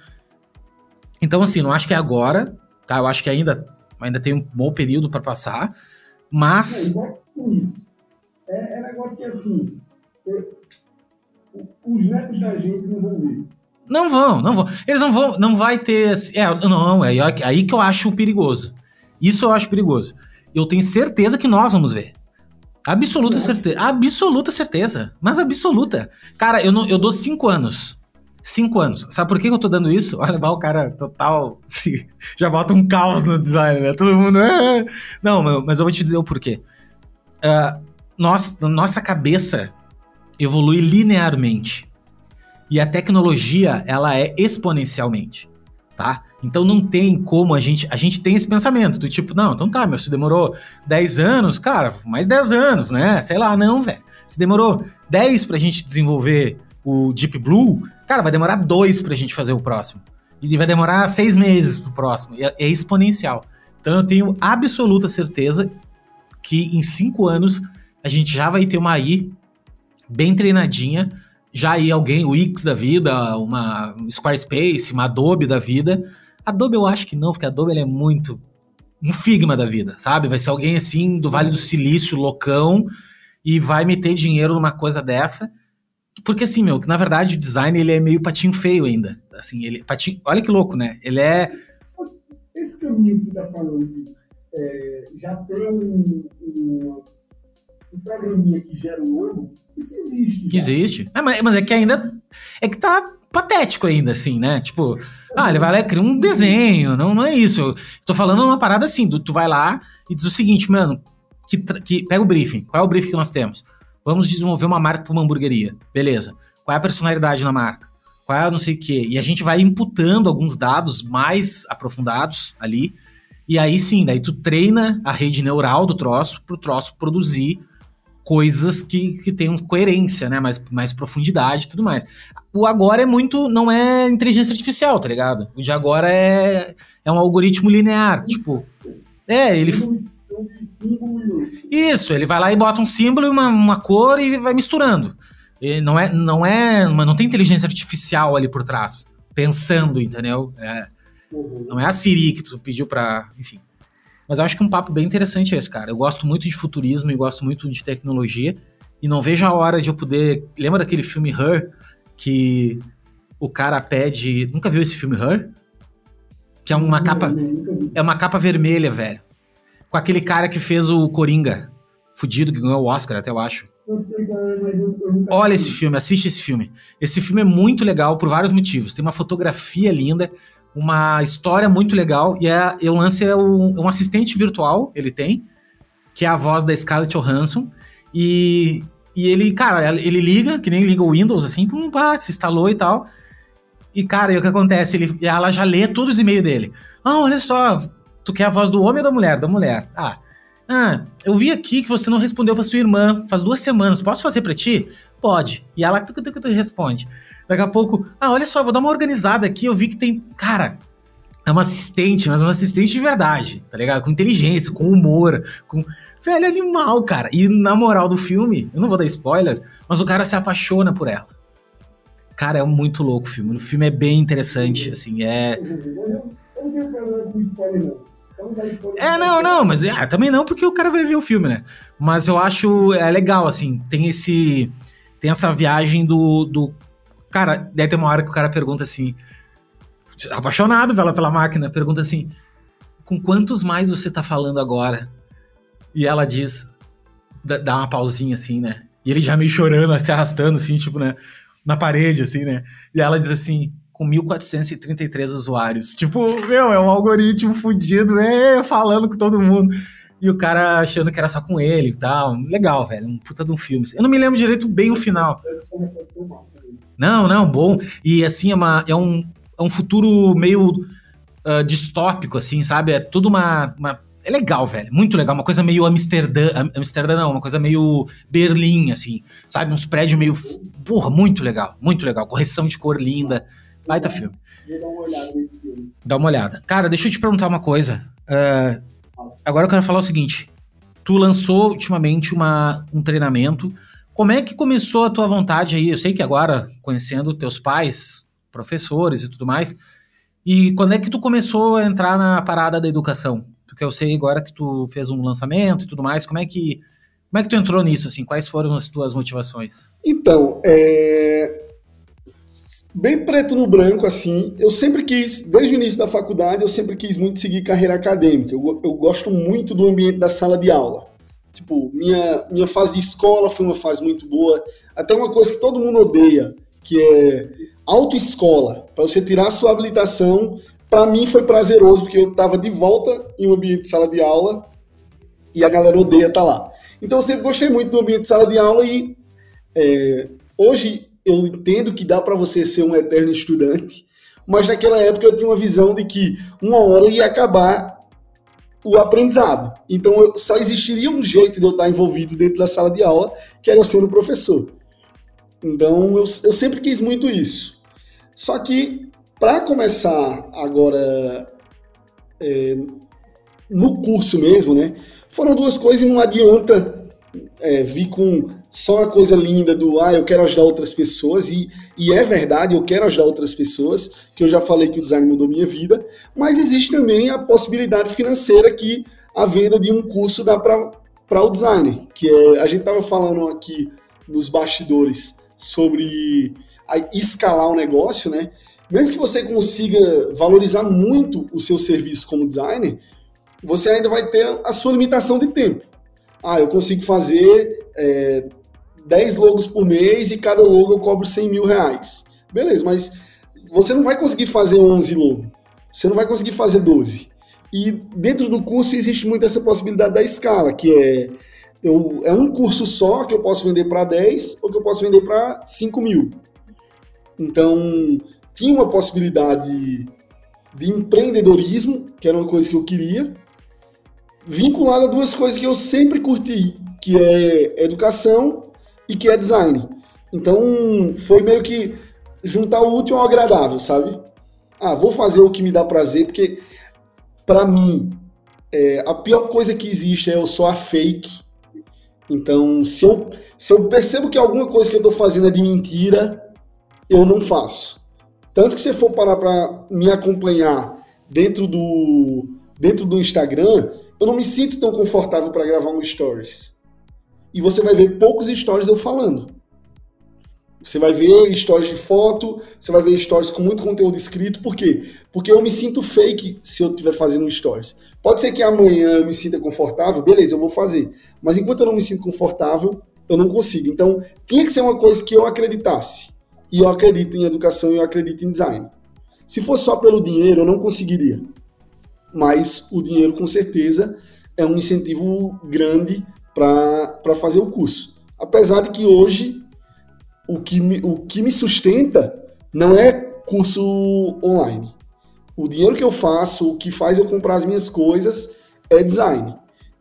Então, assim, não acho que é agora, tá? Eu acho que ainda, ainda tem um bom período para passar, mas. É. É, é negócio que, assim, os netos da gente não vão ver. Não vão, não vão. Eles não vão, não vai ter. É, não, é aí que eu acho perigoso. Isso eu acho perigoso eu tenho certeza que nós vamos ver. Absoluta certeza. Absoluta certeza. Mas absoluta. Cara, eu, não, eu dou cinco anos. Cinco anos. Sabe por que eu tô dando isso? Olha lá o cara total. Assim, já bota um caos no design, né? Todo mundo. Ah! Não, mas eu vou te dizer o porquê. Uh, nós, nossa cabeça evolui linearmente. E a tecnologia, ela é exponencialmente. Tá? Então não tem como a gente. A gente tem esse pensamento do tipo, não, então tá, meu, se demorou 10 anos, cara, mais 10 anos, né? Sei lá, não, velho. Se demorou 10 pra gente desenvolver o Deep Blue, cara, vai demorar 2 pra gente fazer o próximo. E vai demorar 6 meses pro próximo. É, é exponencial. Então eu tenho absoluta certeza que em 5 anos a gente já vai ter uma AI bem treinadinha já aí alguém, o X da vida, uma Squarespace, uma Adobe da vida, Adobe eu acho que não, porque Adobe é muito um Figma da vida, sabe? Vai ser alguém assim do Vale do Silício, loucão, e vai meter dinheiro numa coisa dessa. Porque assim, meu, na verdade o design ele é meio patinho feio ainda. Assim, ele patinho, olha que louco, né? Ele é esse caminho que tá falando é, já tem um, um, programinha que gera o logo, isso existe. Existe. É, mas, mas é que ainda. É que tá patético ainda, assim, né? Tipo, ah, ele vai lá e cria um desenho. Não, não é isso. Eu tô falando uma parada assim: tu, tu vai lá e diz o seguinte, mano, que, que, pega o briefing. Qual é o briefing que nós temos? Vamos desenvolver uma marca para uma hamburgueria. Beleza. Qual é a personalidade na marca? Qual é não sei o quê? E a gente vai imputando alguns dados mais aprofundados ali. E aí sim, daí tu treina a rede neural do troço pro troço produzir coisas que, que tenham coerência, né? Mais, mais profundidade e tudo mais. O agora é muito. não é inteligência artificial, tá ligado? O de agora é, é um algoritmo linear. Tipo. É, ele. Isso, ele vai lá e bota um símbolo e uma, uma cor e vai misturando. E não é, não é, não tem inteligência artificial ali por trás, pensando, entendeu? É, não é a Siri que tu pediu pra, enfim. Mas eu acho que um papo bem interessante é esse, cara. Eu gosto muito de futurismo e gosto muito de tecnologia. E não vejo a hora de eu poder. Lembra daquele filme Her? Que o cara pede. Nunca viu esse filme Her? Que é uma capa. É uma capa vermelha, velho. Com aquele cara que fez o Coringa. Fudido, que ganhou o Oscar, até eu acho. Olha esse filme, assiste esse filme. Esse filme é muito legal por vários motivos. Tem uma fotografia linda, uma história muito legal e é, o lance é um, um, assistente virtual, ele tem, que é a voz da Scarlett Johansson e, e ele, cara, ele liga, que nem liga o Windows, assim, pum, pá, se instalou e tal. E, cara, e o que acontece? Ele, ela já lê todos os e-mails dele. Ah, olha só, tu quer a voz do homem ou da mulher? Da mulher. Ah, ah, eu vi aqui que você não respondeu para sua irmã faz duas semanas. Posso fazer para ti? Pode. E ela tu, tu, tu, responde. Daqui a pouco, ah, olha só, vou dar uma organizada aqui. Eu vi que tem. Cara, é uma assistente, mas uma assistente de verdade, tá ligado? Com inteligência, com humor, com. Velho animal, cara. E na moral do filme, eu não vou dar spoiler, mas o cara se apaixona por ela. Cara, é muito louco o filme. O filme é bem interessante, assim, é. Eu não spoiler, não. É, não, não, mas é, também não, porque o cara vai ver o filme, né? Mas eu acho é legal, assim, tem esse. Tem essa viagem do. do cara, deve ter uma hora que o cara pergunta assim. Apaixonado pela, pela máquina, pergunta assim: com quantos mais você tá falando agora? E ela diz, dá uma pausinha assim, né? E ele já meio chorando, se arrastando, assim, tipo, né? Na parede, assim, né? E ela diz assim: com 1.433 usuários. Tipo, meu, é um algoritmo fudido, é, falando com todo mundo. E o cara achando que era só com ele e tal. Legal, velho. Um puta de um filme. Eu não me lembro direito bem o final. Não, não, bom. E assim, é, uma, é, um, é um futuro meio uh, distópico, assim, sabe? É tudo uma, uma. É legal, velho. Muito legal. Uma coisa meio Amsterdã. Amsterdã não, uma coisa meio Berlim, assim. Sabe? Uns prédios meio. Porra, muito legal. Muito legal. Correção de cor linda. Baita filme. Vou dar uma olhada nesse filme. Dá uma olhada. Cara, deixa eu te perguntar uma coisa. Uh, agora eu quero falar o seguinte. Tu lançou ultimamente uma, um treinamento. Como é que começou a tua vontade aí? Eu sei que agora, conhecendo teus pais, professores e tudo mais, e quando é que tu começou a entrar na parada da educação? Porque eu sei agora que tu fez um lançamento e tudo mais, como é que como é que tu entrou nisso, assim? Quais foram as tuas motivações? Então, é bem preto no branco, assim. Eu sempre quis, desde o início da faculdade, eu sempre quis muito seguir carreira acadêmica. Eu, eu gosto muito do ambiente da sala de aula. Tipo, minha, minha fase de escola foi uma fase muito boa. Até uma coisa que todo mundo odeia, que é autoescola. Para você tirar a sua habilitação, para mim foi prazeroso, porque eu estava de volta em um ambiente de sala de aula e a galera odeia estar tá lá. Então eu sempre gostei muito do ambiente de sala de aula e é, hoje eu entendo que dá para você ser um eterno estudante, mas naquela época eu tinha uma visão de que uma hora ia acabar o aprendizado. Então só existiria um jeito de eu estar envolvido dentro da sala de aula, que era sendo professor. Então eu, eu sempre quis muito isso. Só que para começar agora é, no curso mesmo, né? Foram duas coisas e não adianta é, vir com só a coisa linda do ah, eu quero ajudar outras pessoas, e, e é verdade, eu quero ajudar outras pessoas, que eu já falei que o design mudou minha vida, mas existe também a possibilidade financeira que a venda de um curso dá para o designer, que é, a gente estava falando aqui nos bastidores sobre escalar o negócio, né? Mesmo que você consiga valorizar muito o seu serviço como designer, você ainda vai ter a sua limitação de tempo. Ah, eu consigo fazer é, 10 logos por mês e cada logo eu cobro 100 mil reais. Beleza, mas você não vai conseguir fazer 11 logos. Você não vai conseguir fazer 12. E dentro do curso existe muito essa possibilidade da escala, que é eu, é um curso só que eu posso vender para 10 ou que eu posso vender para 5 mil. Então, tinha uma possibilidade de empreendedorismo, que era uma coisa que eu queria, vinculada a duas coisas que eu sempre curti, que é educação e que é design. Então, foi meio que juntar o útil ao agradável, sabe? Ah, vou fazer o que me dá prazer, porque para mim é, a pior coisa que existe é eu só a fake. Então, se eu, se eu percebo que alguma coisa que eu estou fazendo é de mentira, eu não faço. Tanto que se for parar para me acompanhar dentro do, dentro do Instagram, eu não me sinto tão confortável para gravar um stories. E você vai ver poucos stories eu falando. Você vai ver stories de foto, você vai ver stories com muito conteúdo escrito. Por quê? Porque eu me sinto fake se eu estiver fazendo stories. Pode ser que amanhã eu me sinta confortável, beleza, eu vou fazer. Mas enquanto eu não me sinto confortável, eu não consigo. Então, tinha que ser uma coisa que eu acreditasse. E eu acredito em educação e eu acredito em design. Se fosse só pelo dinheiro, eu não conseguiria. Mas o dinheiro, com certeza, é um incentivo grande para fazer o curso. Apesar de que hoje o que, me, o que me sustenta não é curso online. O dinheiro que eu faço, o que faz eu comprar as minhas coisas é design.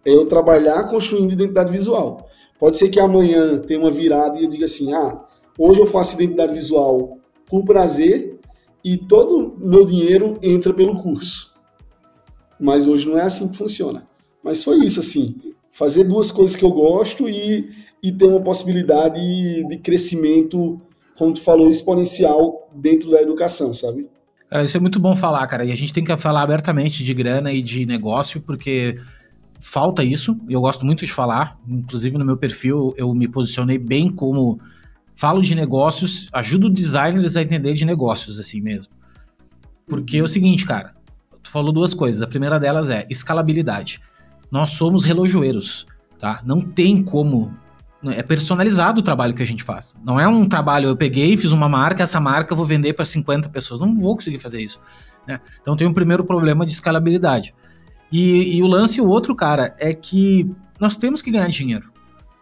É eu trabalhar construindo identidade visual. Pode ser que amanhã tenha uma virada e eu diga assim: ah, hoje eu faço identidade visual por prazer e todo meu dinheiro entra pelo curso. Mas hoje não é assim que funciona. Mas foi isso, assim. Fazer duas coisas que eu gosto e e ter uma possibilidade de crescimento, como tu falou, exponencial dentro da educação, sabe? Cara, isso é muito bom falar, cara. E a gente tem que falar abertamente de grana e de negócio, porque falta isso, e eu gosto muito de falar. Inclusive, no meu perfil, eu me posicionei bem como falo de negócios, ajudo designers a entender de negócios, assim mesmo. Porque é o seguinte, cara, tu falou duas coisas. A primeira delas é escalabilidade. Nós somos relojoeiros, tá? Não tem como é personalizado o trabalho que a gente faz. Não é um trabalho, eu peguei, fiz uma marca, essa marca eu vou vender para 50 pessoas. Não vou conseguir fazer isso. Né? Então tem um primeiro problema de escalabilidade. E, e o lance, o outro, cara, é que nós temos que ganhar dinheiro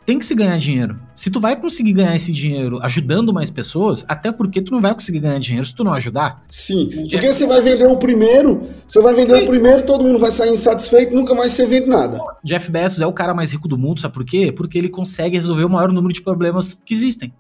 tem que se ganhar dinheiro. Se tu vai conseguir ganhar esse dinheiro ajudando mais pessoas, até porque tu não vai conseguir ganhar dinheiro se tu não ajudar. Sim, porque você vai vender o primeiro, você vai vender o primeiro, todo mundo vai sair insatisfeito, nunca mais você vende nada. Jeff Bezos é o cara mais rico do mundo, sabe por quê? Porque ele consegue resolver o maior número de problemas que existem.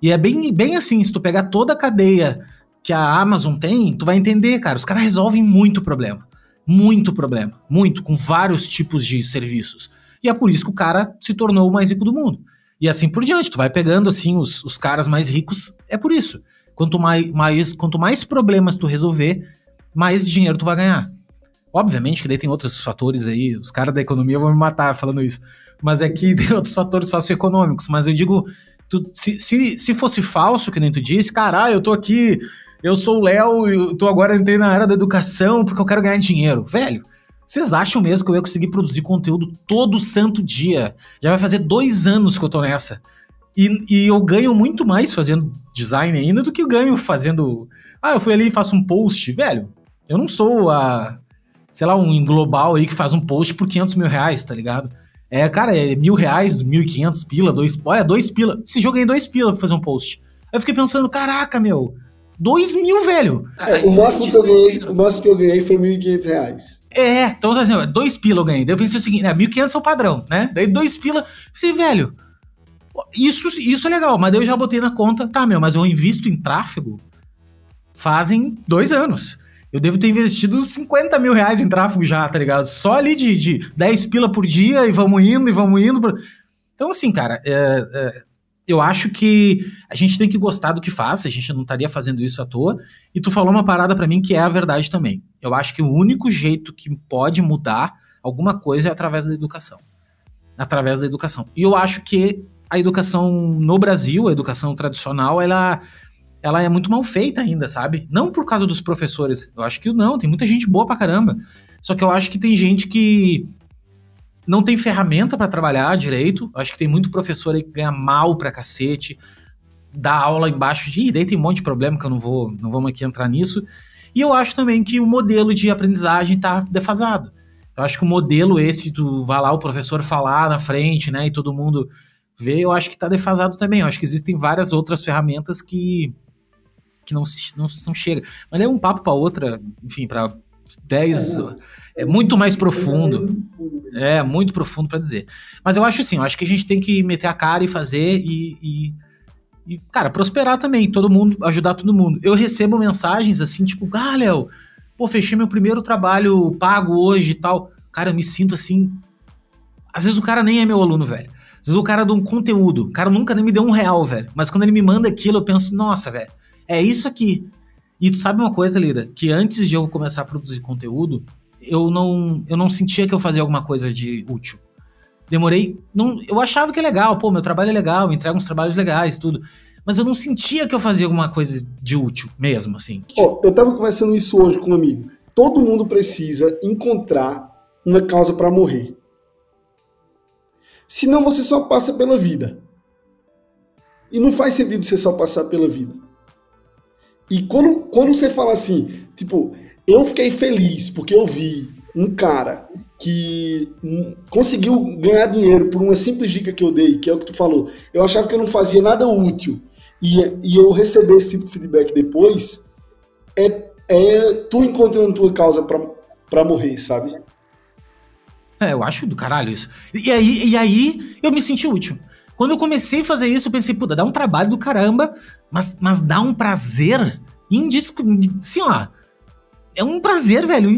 E é bem, bem assim, se tu pegar toda a cadeia que a Amazon tem, tu vai entender, cara, os caras resolvem muito problema. Muito problema. Muito, com vários tipos de serviços. E é por isso que o cara se tornou o mais rico do mundo. E assim por diante, tu vai pegando assim os, os caras mais ricos, é por isso. Quanto mais, mais, quanto mais problemas tu resolver, mais dinheiro tu vai ganhar. Obviamente que daí tem outros fatores aí, os caras da economia vão me matar falando isso. Mas é que tem outros fatores socioeconômicos. Mas eu digo, tu, se, se, se fosse falso, que nem tu disse, caralho, eu tô aqui, eu sou o Léo, eu tô agora entrei na área da educação porque eu quero ganhar dinheiro. Velho, vocês acham mesmo que eu ia conseguir produzir conteúdo todo santo dia? Já vai fazer dois anos que eu tô nessa. E, e eu ganho muito mais fazendo design ainda do que eu ganho fazendo. Ah, eu fui ali e faço um post. Velho, eu não sou a. Sei lá, um global aí que faz um post por 500 mil reais, tá ligado? É, cara, é mil reais, mil e quinhentos pila, dois. Olha, dois pila. Esse jogo ganhei dois pila pra fazer um post. Aí eu fiquei pensando, caraca, meu. Dois mil, velho. É, o, máximo que eu ganhei, o máximo que eu ganhei foi mil e quinhentos reais. É, então assim, dois pila eu ganhei. Daí eu pensei o seguinte, né, 1.500 é o padrão, né? Daí dois pila, pensei, velho, isso, isso é legal, mas daí eu já botei na conta, tá, meu, mas eu invisto em tráfego fazem dois anos. Eu devo ter investido 50 mil reais em tráfego já, tá ligado? Só ali de, de 10 pila por dia e vamos indo e vamos indo. Pra... Então, assim, cara, é, é, eu acho que a gente tem que gostar do que faz, a gente não estaria fazendo isso à toa. E tu falou uma parada para mim que é a verdade também. Eu acho que o único jeito que pode mudar alguma coisa é através da educação. Através da educação. E eu acho que a educação no Brasil, a educação tradicional, ela ela é muito mal feita ainda, sabe? Não por causa dos professores. Eu acho que não, tem muita gente boa pra caramba. Só que eu acho que tem gente que não tem ferramenta para trabalhar direito. Acho que tem muito professor aí que ganha mal pra cacete, dá aula embaixo de. E daí tem um monte de problema que eu não vou, não vamos aqui entrar nisso. E eu acho também que o modelo de aprendizagem tá defasado. Eu acho que o modelo esse do vai lá o professor falar na frente, né, e todo mundo vê, eu acho que tá defasado também. Eu acho que existem várias outras ferramentas que que não não, não chega. Mas é um papo para outra, enfim, para 10 é muito mais profundo. É, muito profundo para dizer. Mas eu acho assim, eu acho que a gente tem que meter a cara e fazer e, e, e, cara, prosperar também, todo mundo, ajudar todo mundo. Eu recebo mensagens assim, tipo, ah, Léo, pô, fechei meu primeiro trabalho pago hoje e tal. Cara, eu me sinto assim. Às vezes o cara nem é meu aluno, velho. Às vezes o cara é de um conteúdo. O cara nunca nem me deu um real, velho. Mas quando ele me manda aquilo, eu penso, nossa, velho, é isso aqui. E tu sabe uma coisa, Lira? Que antes de eu começar a produzir conteúdo, eu não, eu não sentia que eu fazia alguma coisa de útil. Demorei. Não, eu achava que é legal, pô, meu trabalho é legal, entrega uns trabalhos legais, tudo. Mas eu não sentia que eu fazia alguma coisa de útil mesmo, assim. Oh, eu tava conversando isso hoje com um amigo. Todo mundo precisa encontrar uma causa para morrer. Senão você só passa pela vida. E não faz sentido você só passar pela vida. E quando, quando você fala assim, tipo, eu fiquei feliz porque eu vi um cara que conseguiu ganhar dinheiro por uma simples dica que eu dei, que é o que tu falou. Eu achava que eu não fazia nada útil e, e eu receber esse tipo de feedback depois, é, é tu encontrando tua causa para morrer, sabe? É, eu acho do caralho isso. E aí, e aí eu me senti útil. Quando eu comecei a fazer isso, eu pensei, puta, dá um trabalho do caramba, mas, mas dá um prazer indiscutível. Assim, ó é um prazer, velho,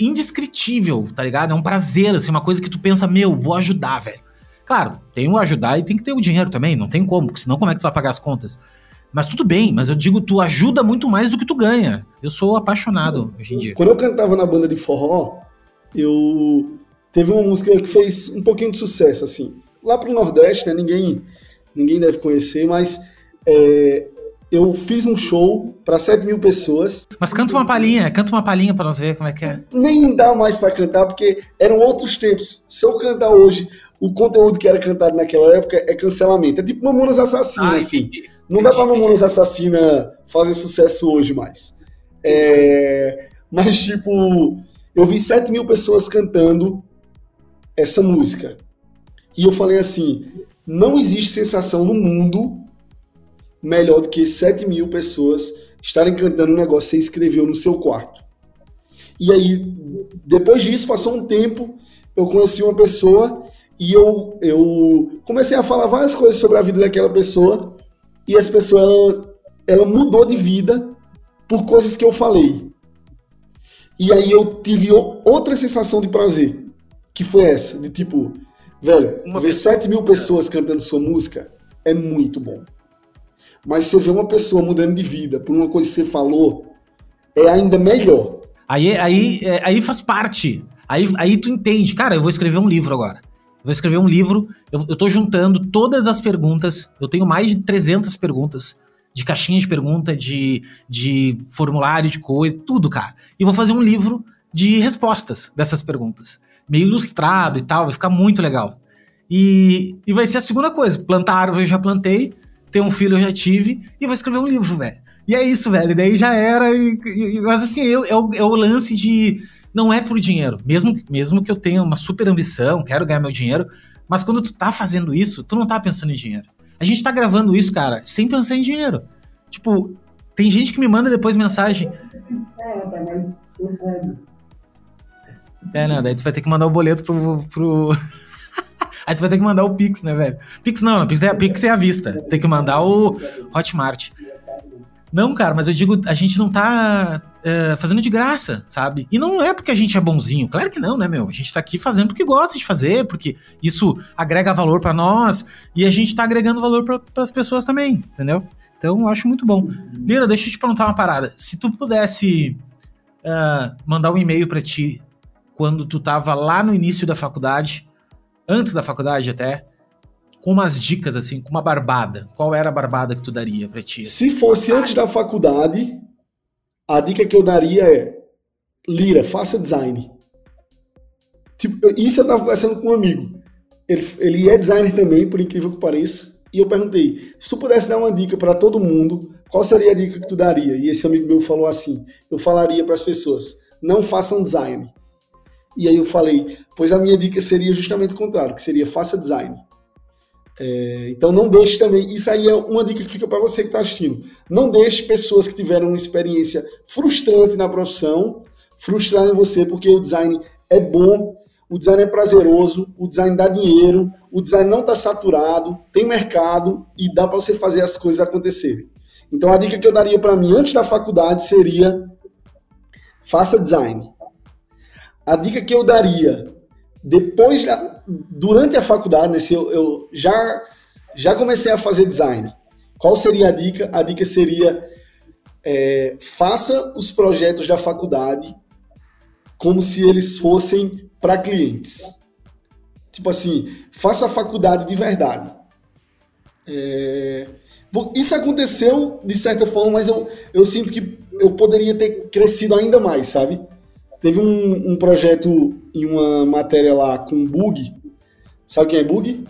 indescritível, tá ligado? É um prazer, assim, uma coisa que tu pensa, meu, vou ajudar, velho. Claro, tem o ajudar e tem que ter o dinheiro também, não tem como, porque senão como é que tu vai pagar as contas? Mas tudo bem, mas eu digo, tu ajuda muito mais do que tu ganha. Eu sou apaixonado hoje em dia. Quando eu cantava na banda de forró, eu teve uma música que fez um pouquinho de sucesso, assim. Lá pro Nordeste, né? Ninguém, ninguém deve conhecer, mas é, eu fiz um show para 7 mil pessoas. Mas canta uma palhinha, canta uma palhinha para nós ver como é que é. Nem dá mais para cantar, porque eram outros tempos. Se eu cantar hoje, o conteúdo que era cantado naquela época é cancelamento. É tipo Mamonas Assassina, ah, assim. Não dá pra Mamonas Assassina fazer sucesso hoje mais. É... Mas, tipo, eu vi 7 mil pessoas cantando essa música. E eu falei assim: não existe sensação no mundo melhor do que 7 mil pessoas estarem cantando um negócio que você escreveu no seu quarto. E aí, depois disso, passou um tempo, eu conheci uma pessoa e eu, eu comecei a falar várias coisas sobre a vida daquela pessoa e essa pessoa, ela, ela mudou de vida por coisas que eu falei. E aí eu tive outra sensação de prazer, que foi essa, de tipo, velho, uma ver 7 mil pessoas cantando sua música é muito bom. Mas você vê uma pessoa mudando de vida por uma coisa que você falou, é ainda melhor. Aí, aí, é, aí faz parte. Aí, aí tu entende. Cara, eu vou escrever um livro agora. Eu vou escrever um livro. Eu, eu tô juntando todas as perguntas. Eu tenho mais de 300 perguntas. De caixinha de pergunta, de, de formulário de coisa, tudo, cara. E vou fazer um livro de respostas dessas perguntas. Meio ilustrado e tal, vai ficar muito legal. E, e vai ser a segunda coisa. Plantar árvore eu já plantei, ter um filho eu já tive, e vou escrever um livro, velho. E é isso, velho. E daí já era. E, e, mas assim, eu, é, o, é o lance de. Não é por dinheiro. Mesmo, mesmo que eu tenha uma super ambição, quero ganhar meu dinheiro. Mas quando tu tá fazendo isso, tu não tá pensando em dinheiro. A gente tá gravando isso, cara, sem pensar em dinheiro. Tipo, tem gente que me manda depois mensagem. É, não, daí tu vai ter que mandar o boleto pro. pro... Aí tu vai ter que mandar o Pix, né, velho? Pix não, não Pix é, Pix é vista. Tem que mandar o Hotmart. Não, cara, mas eu digo, a gente não tá é, fazendo de graça, sabe? E não é porque a gente é bonzinho, claro que não, né, meu? A gente tá aqui fazendo porque gosta de fazer, porque isso agrega valor para nós e a gente tá agregando valor para as pessoas também, entendeu? Então eu acho muito bom. Lira, deixa eu te perguntar uma parada. Se tu pudesse uh, mandar um e-mail para ti quando tu tava lá no início da faculdade antes da faculdade até, com umas dicas assim, com uma barbada. Qual era a barbada que tu daria pra ti? Se fosse antes da faculdade, a dica que eu daria é: Lira, faça design. Tipo, isso eu estava conversando com um amigo. Ele, ele é designer também, por incrível que pareça. E eu perguntei: se tu pudesse dar uma dica para todo mundo, qual seria a dica que tu daria? E esse amigo meu falou assim: eu falaria para as pessoas, não façam design. E aí eu falei: pois a minha dica seria justamente o contrário, que seria faça design. É, então não deixe também, isso aí é uma dica que fica para você que está assistindo. Não deixe pessoas que tiveram uma experiência frustrante na profissão frustrarem você, porque o design é bom, o design é prazeroso, o design dá dinheiro, o design não está saturado, tem mercado e dá para você fazer as coisas acontecerem. Então a dica que eu daria para mim antes da faculdade seria faça design. A dica que eu daria depois, durante a faculdade, nesse, eu, eu já, já comecei a fazer design. Qual seria a dica? A dica seria é, faça os projetos da faculdade como se eles fossem para clientes. Tipo assim, faça a faculdade de verdade. É, isso aconteceu de certa forma, mas eu, eu sinto que eu poderia ter crescido ainda mais, sabe? Teve um, um projeto em uma matéria lá com Bug. Sabe quem é Bug?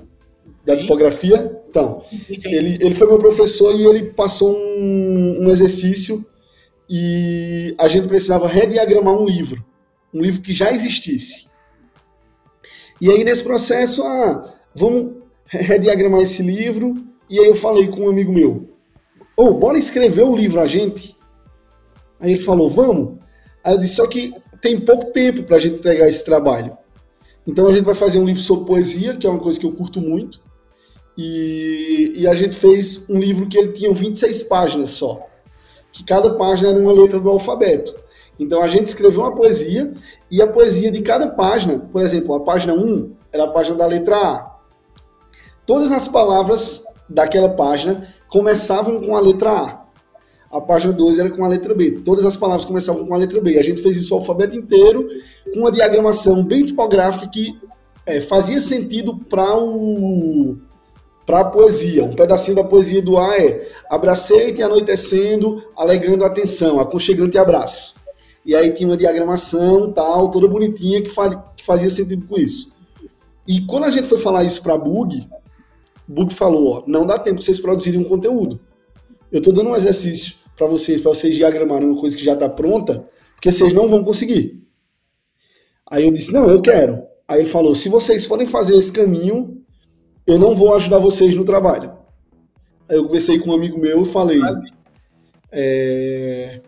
Da sim. tipografia? Então, sim, sim. Ele, ele foi meu professor e ele passou um, um exercício e a gente precisava rediagramar um livro. Um livro que já existisse. E aí, nesse processo, ah, vamos rediagramar esse livro. E aí eu falei com um amigo meu, ô, oh, bora escrever o livro a gente? Aí ele falou, vamos. Aí eu disse, só que tem pouco tempo para a gente entregar esse trabalho. Então a gente vai fazer um livro sobre poesia, que é uma coisa que eu curto muito. E, e a gente fez um livro que ele tinha 26 páginas só. Que cada página era uma letra do alfabeto. Então a gente escreveu uma poesia e a poesia de cada página, por exemplo, a página 1 era a página da letra A. Todas as palavras daquela página começavam com a letra A. A página 2 era com a letra B. Todas as palavras começavam com a letra B. A gente fez isso o alfabeto inteiro, com uma diagramação bem tipográfica que é, fazia sentido para o para a poesia. Um pedacinho da poesia do A é abracei-te anoitecendo, alegrando a atenção, aconchegante abraço. E aí tinha uma diagramação tal, toda bonitinha, que, que fazia sentido com isso. E quando a gente foi falar isso para Bug, Bug falou, ó, não dá tempo de vocês produzirem um conteúdo. Eu estou dando um exercício para vocês, para vocês diagramarem uma coisa que já está pronta, porque vocês não vão conseguir. Aí eu disse, não, eu quero. Aí ele falou, se vocês forem fazer esse caminho, eu não vou ajudar vocês no trabalho. Aí eu conversei com um amigo meu e falei, é...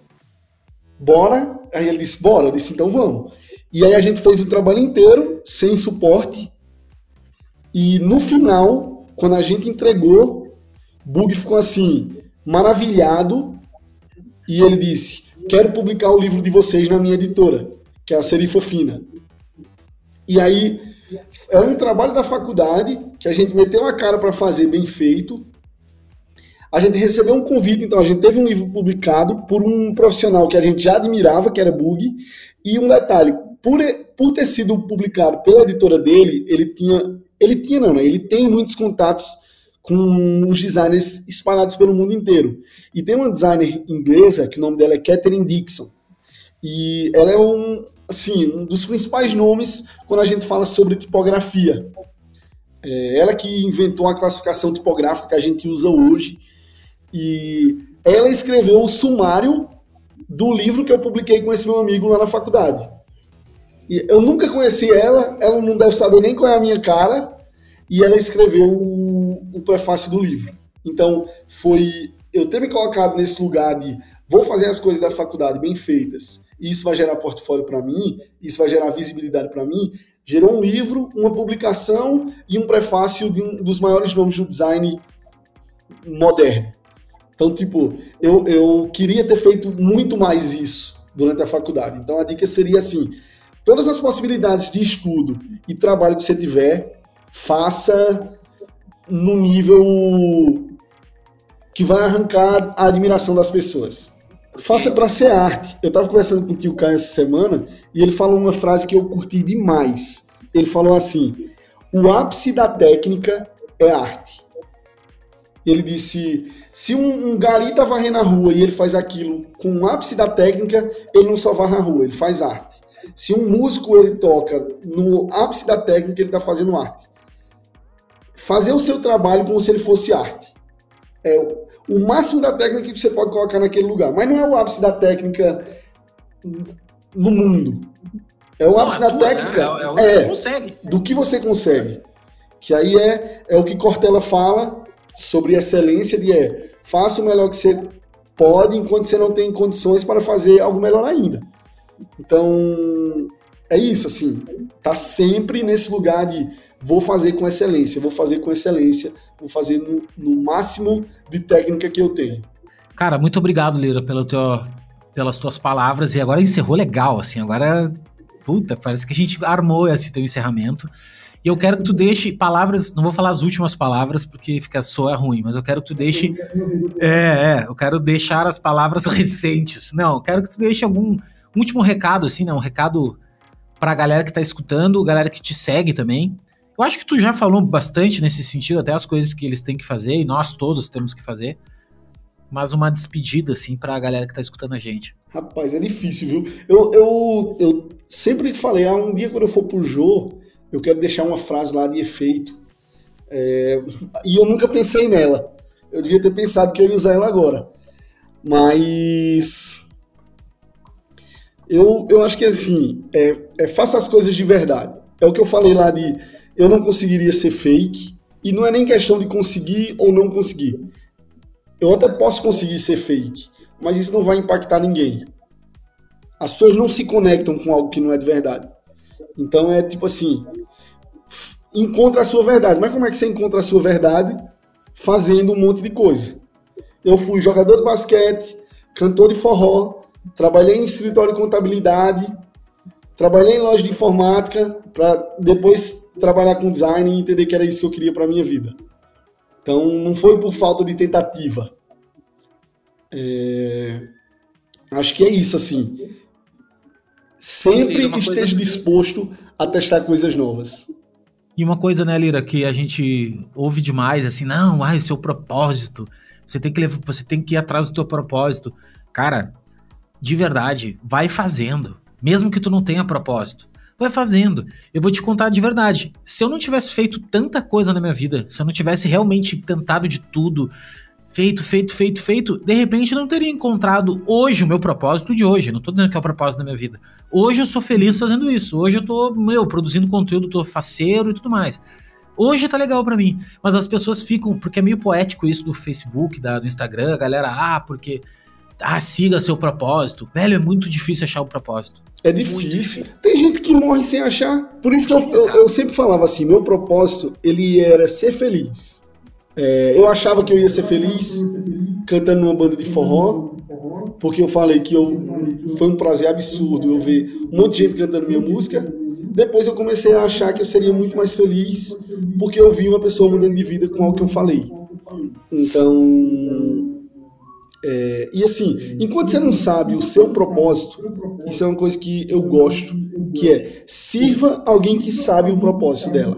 bora? Aí ele disse, bora. Eu disse, então vamos. E aí a gente fez o trabalho inteiro, sem suporte, e no final, quando a gente entregou, Bug ficou assim, maravilhado e ele disse: Quero publicar o livro de vocês na minha editora, que é a Serifa Fina. E aí era um trabalho da faculdade que a gente meteu a cara para fazer bem feito. A gente recebeu um convite, então a gente teve um livro publicado por um profissional que a gente já admirava, que era Bug. E um detalhe, por, por ter sido publicado pela editora dele, ele tinha, ele tinha não, né? Ele tem muitos contatos com os designers espalhados pelo mundo inteiro. E tem uma designer inglesa, que o nome dela é Catherine Dixon. E ela é um, assim, um dos principais nomes quando a gente fala sobre tipografia. É ela que inventou a classificação tipográfica que a gente usa hoje. E ela escreveu o sumário do livro que eu publiquei com esse meu amigo lá na faculdade. E eu nunca conheci ela, ela não deve saber nem qual é a minha cara, e ela escreveu o, prefácio do livro. Então, foi eu ter me colocado nesse lugar de vou fazer as coisas da faculdade bem feitas, e isso vai gerar portfólio para mim, isso vai gerar visibilidade para mim, gerou um livro, uma publicação e um prefácio de um dos maiores nomes do design moderno. Então, tipo, eu, eu queria ter feito muito mais isso durante a faculdade. Então, a dica seria assim: todas as possibilidades de estudo e trabalho que você tiver, faça no nível que vai arrancar a admiração das pessoas. Faça para ser arte. Eu estava conversando com o tio Caio essa semana e ele falou uma frase que eu curti demais. Ele falou assim: o ápice da técnica é arte. Ele disse: se um, um gari tá varrendo a rua e ele faz aquilo com o ápice da técnica, ele não só varre a rua, ele faz arte. Se um músico ele toca no ápice da técnica, ele está fazendo arte. Fazer o seu trabalho como se ele fosse arte. É o máximo da técnica que você pode colocar naquele lugar. Mas não é o ápice da técnica no mundo. É o ápice da né? técnica. É, é, é, consegue. Do que você consegue. Que aí é, é o que Cortella fala sobre excelência de é faça o melhor que você pode enquanto você não tem condições para fazer algo melhor ainda. Então, é isso, assim, tá sempre nesse lugar de vou fazer com excelência, vou fazer com excelência, vou fazer no, no máximo de técnica que eu tenho. Cara, muito obrigado, Lira, pelo teu, pelas tuas palavras. E agora encerrou legal, assim, agora, puta, parece que a gente armou esse teu encerramento. E eu quero que tu deixe palavras, não vou falar as últimas palavras porque fica soa ruim, mas eu quero que tu deixe. É, é, eu quero deixar as palavras recentes. Não, eu quero que tu deixe algum um último recado, assim, né? Um recado pra galera que tá escutando, galera que te segue também. Eu acho que tu já falou bastante nesse sentido, até as coisas que eles têm que fazer, e nós todos temos que fazer. Mas uma despedida, assim, pra galera que tá escutando a gente. Rapaz, é difícil, viu? Eu, eu, eu sempre falei, ah, um dia quando eu for pro Jô, eu quero deixar uma frase lá de efeito. É, e eu nunca pensei nela. Eu devia ter pensado que eu ia usar ela agora. Mas eu, eu acho que assim, é, é, faça as coisas de verdade. É o que eu falei lá de eu não conseguiria ser fake, e não é nem questão de conseguir ou não conseguir. Eu até posso conseguir ser fake, mas isso não vai impactar ninguém. As pessoas não se conectam com algo que não é de verdade. Então é tipo assim, encontra a sua verdade. Mas como é que você encontra a sua verdade? Fazendo um monte de coisa. Eu fui jogador de basquete, cantor de forró, trabalhei em escritório de contabilidade, trabalhei em loja de informática, para depois trabalhar com design e entender que era isso que eu queria para minha vida. Então, não foi por falta de tentativa. É... Acho que é isso, assim. Sempre esteja disposto a testar coisas novas. E uma coisa, né, Lira, que a gente ouve demais, assim, não, ai, seu propósito, você tem que você tem que ir atrás do teu propósito. Cara, de verdade, vai fazendo. Mesmo que tu não tenha propósito. Vai fazendo. Eu vou te contar de verdade. Se eu não tivesse feito tanta coisa na minha vida, se eu não tivesse realmente tentado de tudo, feito, feito, feito, feito, de repente não teria encontrado hoje o meu propósito de hoje. Não tô dizendo que é o propósito da minha vida. Hoje eu sou feliz fazendo isso. Hoje eu tô, meu, produzindo conteúdo, tô faceiro e tudo mais. Hoje tá legal para mim, mas as pessoas ficam, porque é meio poético isso do Facebook, da, do Instagram, a galera, ah, porque ah, siga seu propósito. Velho, é muito difícil achar o propósito. É difícil. Tem gente morre sem achar. Por isso que eu, eu, eu sempre falava assim, meu propósito, ele era ser feliz. É, eu achava que eu ia ser feliz cantando numa banda de forró, porque eu falei que eu, foi um prazer absurdo eu ver um monte de gente cantando minha música. Depois eu comecei a achar que eu seria muito mais feliz porque eu vi uma pessoa mudando de vida com algo que eu falei. Então, é, e assim, enquanto você não sabe o seu propósito, isso é uma coisa que eu gosto, que é sirva alguém que sabe o propósito dela.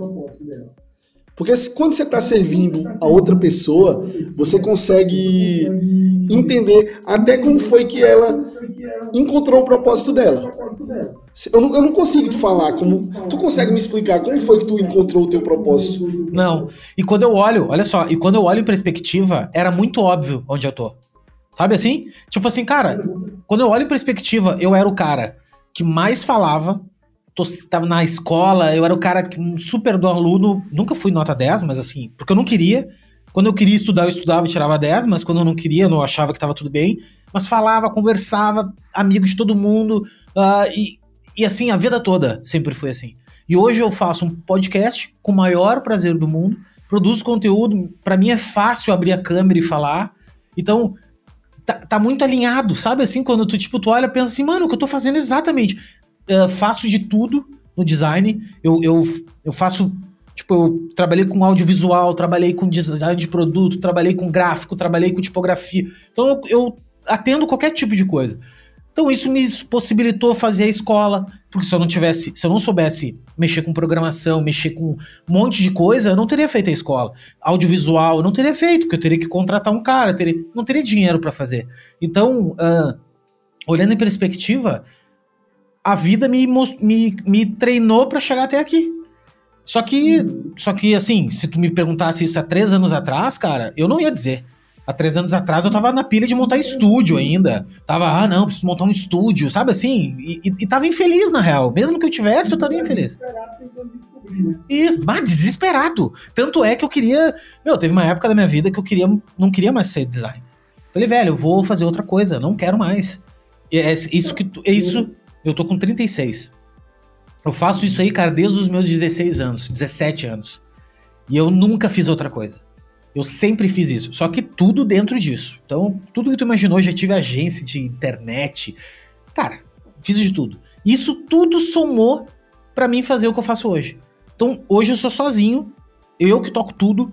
Porque quando você está servindo a outra pessoa, você consegue entender até como foi que ela encontrou o propósito dela. Eu não, eu não consigo te falar como. Tu consegue me explicar como foi que tu encontrou o teu propósito? Não. E quando eu olho, olha só, e quando eu olho em perspectiva, era muito óbvio onde eu tô. Sabe assim? Tipo assim, cara, quando eu olho em perspectiva, eu era o cara que mais falava, tô, tava na escola, eu era o cara que, um super do aluno, nunca fui nota 10, mas assim, porque eu não queria. Quando eu queria estudar, eu estudava e tirava 10, mas quando eu não queria, eu não achava que tava tudo bem. Mas falava, conversava, amigo de todo mundo, uh, e, e assim, a vida toda sempre foi assim. E hoje eu faço um podcast com o maior prazer do mundo, produzo conteúdo, para mim é fácil abrir a câmera e falar. Então, tá, tá, muito alinhado, sabe? Assim, quando tu, tipo, tu olha pensa assim, mano, o que eu tô fazendo exatamente? Uh, faço de tudo no design. Eu, eu, eu faço. Tipo, eu trabalhei com audiovisual, trabalhei com design de produto, trabalhei com gráfico, trabalhei com tipografia. Então eu, eu atendo qualquer tipo de coisa. Então isso me possibilitou fazer a escola, porque se eu não tivesse, se eu não soubesse mexer com programação, mexer com um monte de coisa, eu não teria feito a escola. Audiovisual, eu não teria feito, porque eu teria que contratar um cara, teria, não teria dinheiro para fazer. Então, uh, olhando em perspectiva, a vida me, me, me treinou para chegar até aqui. Só que, só que assim, se tu me perguntasse isso há três anos atrás, cara, eu não ia dizer. Há três anos atrás eu tava na pilha de montar estúdio ainda. Tava, ah, não, preciso montar um estúdio, sabe assim? E, e, e tava infeliz, na real. Mesmo que eu tivesse, eu estaria infeliz. Isso, mas desesperado. Tanto é que eu queria. Meu, teve uma época da minha vida que eu queria, não queria mais ser design. Falei, velho, eu vou fazer outra coisa, não quero mais. E é isso que. É isso. Eu tô com 36. Eu faço isso aí, cara, desde os meus 16 anos, 17 anos. E eu nunca fiz outra coisa. Eu sempre fiz isso, só que tudo dentro disso. Então, tudo que tu imaginou, já tive agência de internet. Cara, fiz de tudo. Isso tudo somou para mim fazer o que eu faço hoje. Então, hoje eu sou sozinho, eu que toco tudo.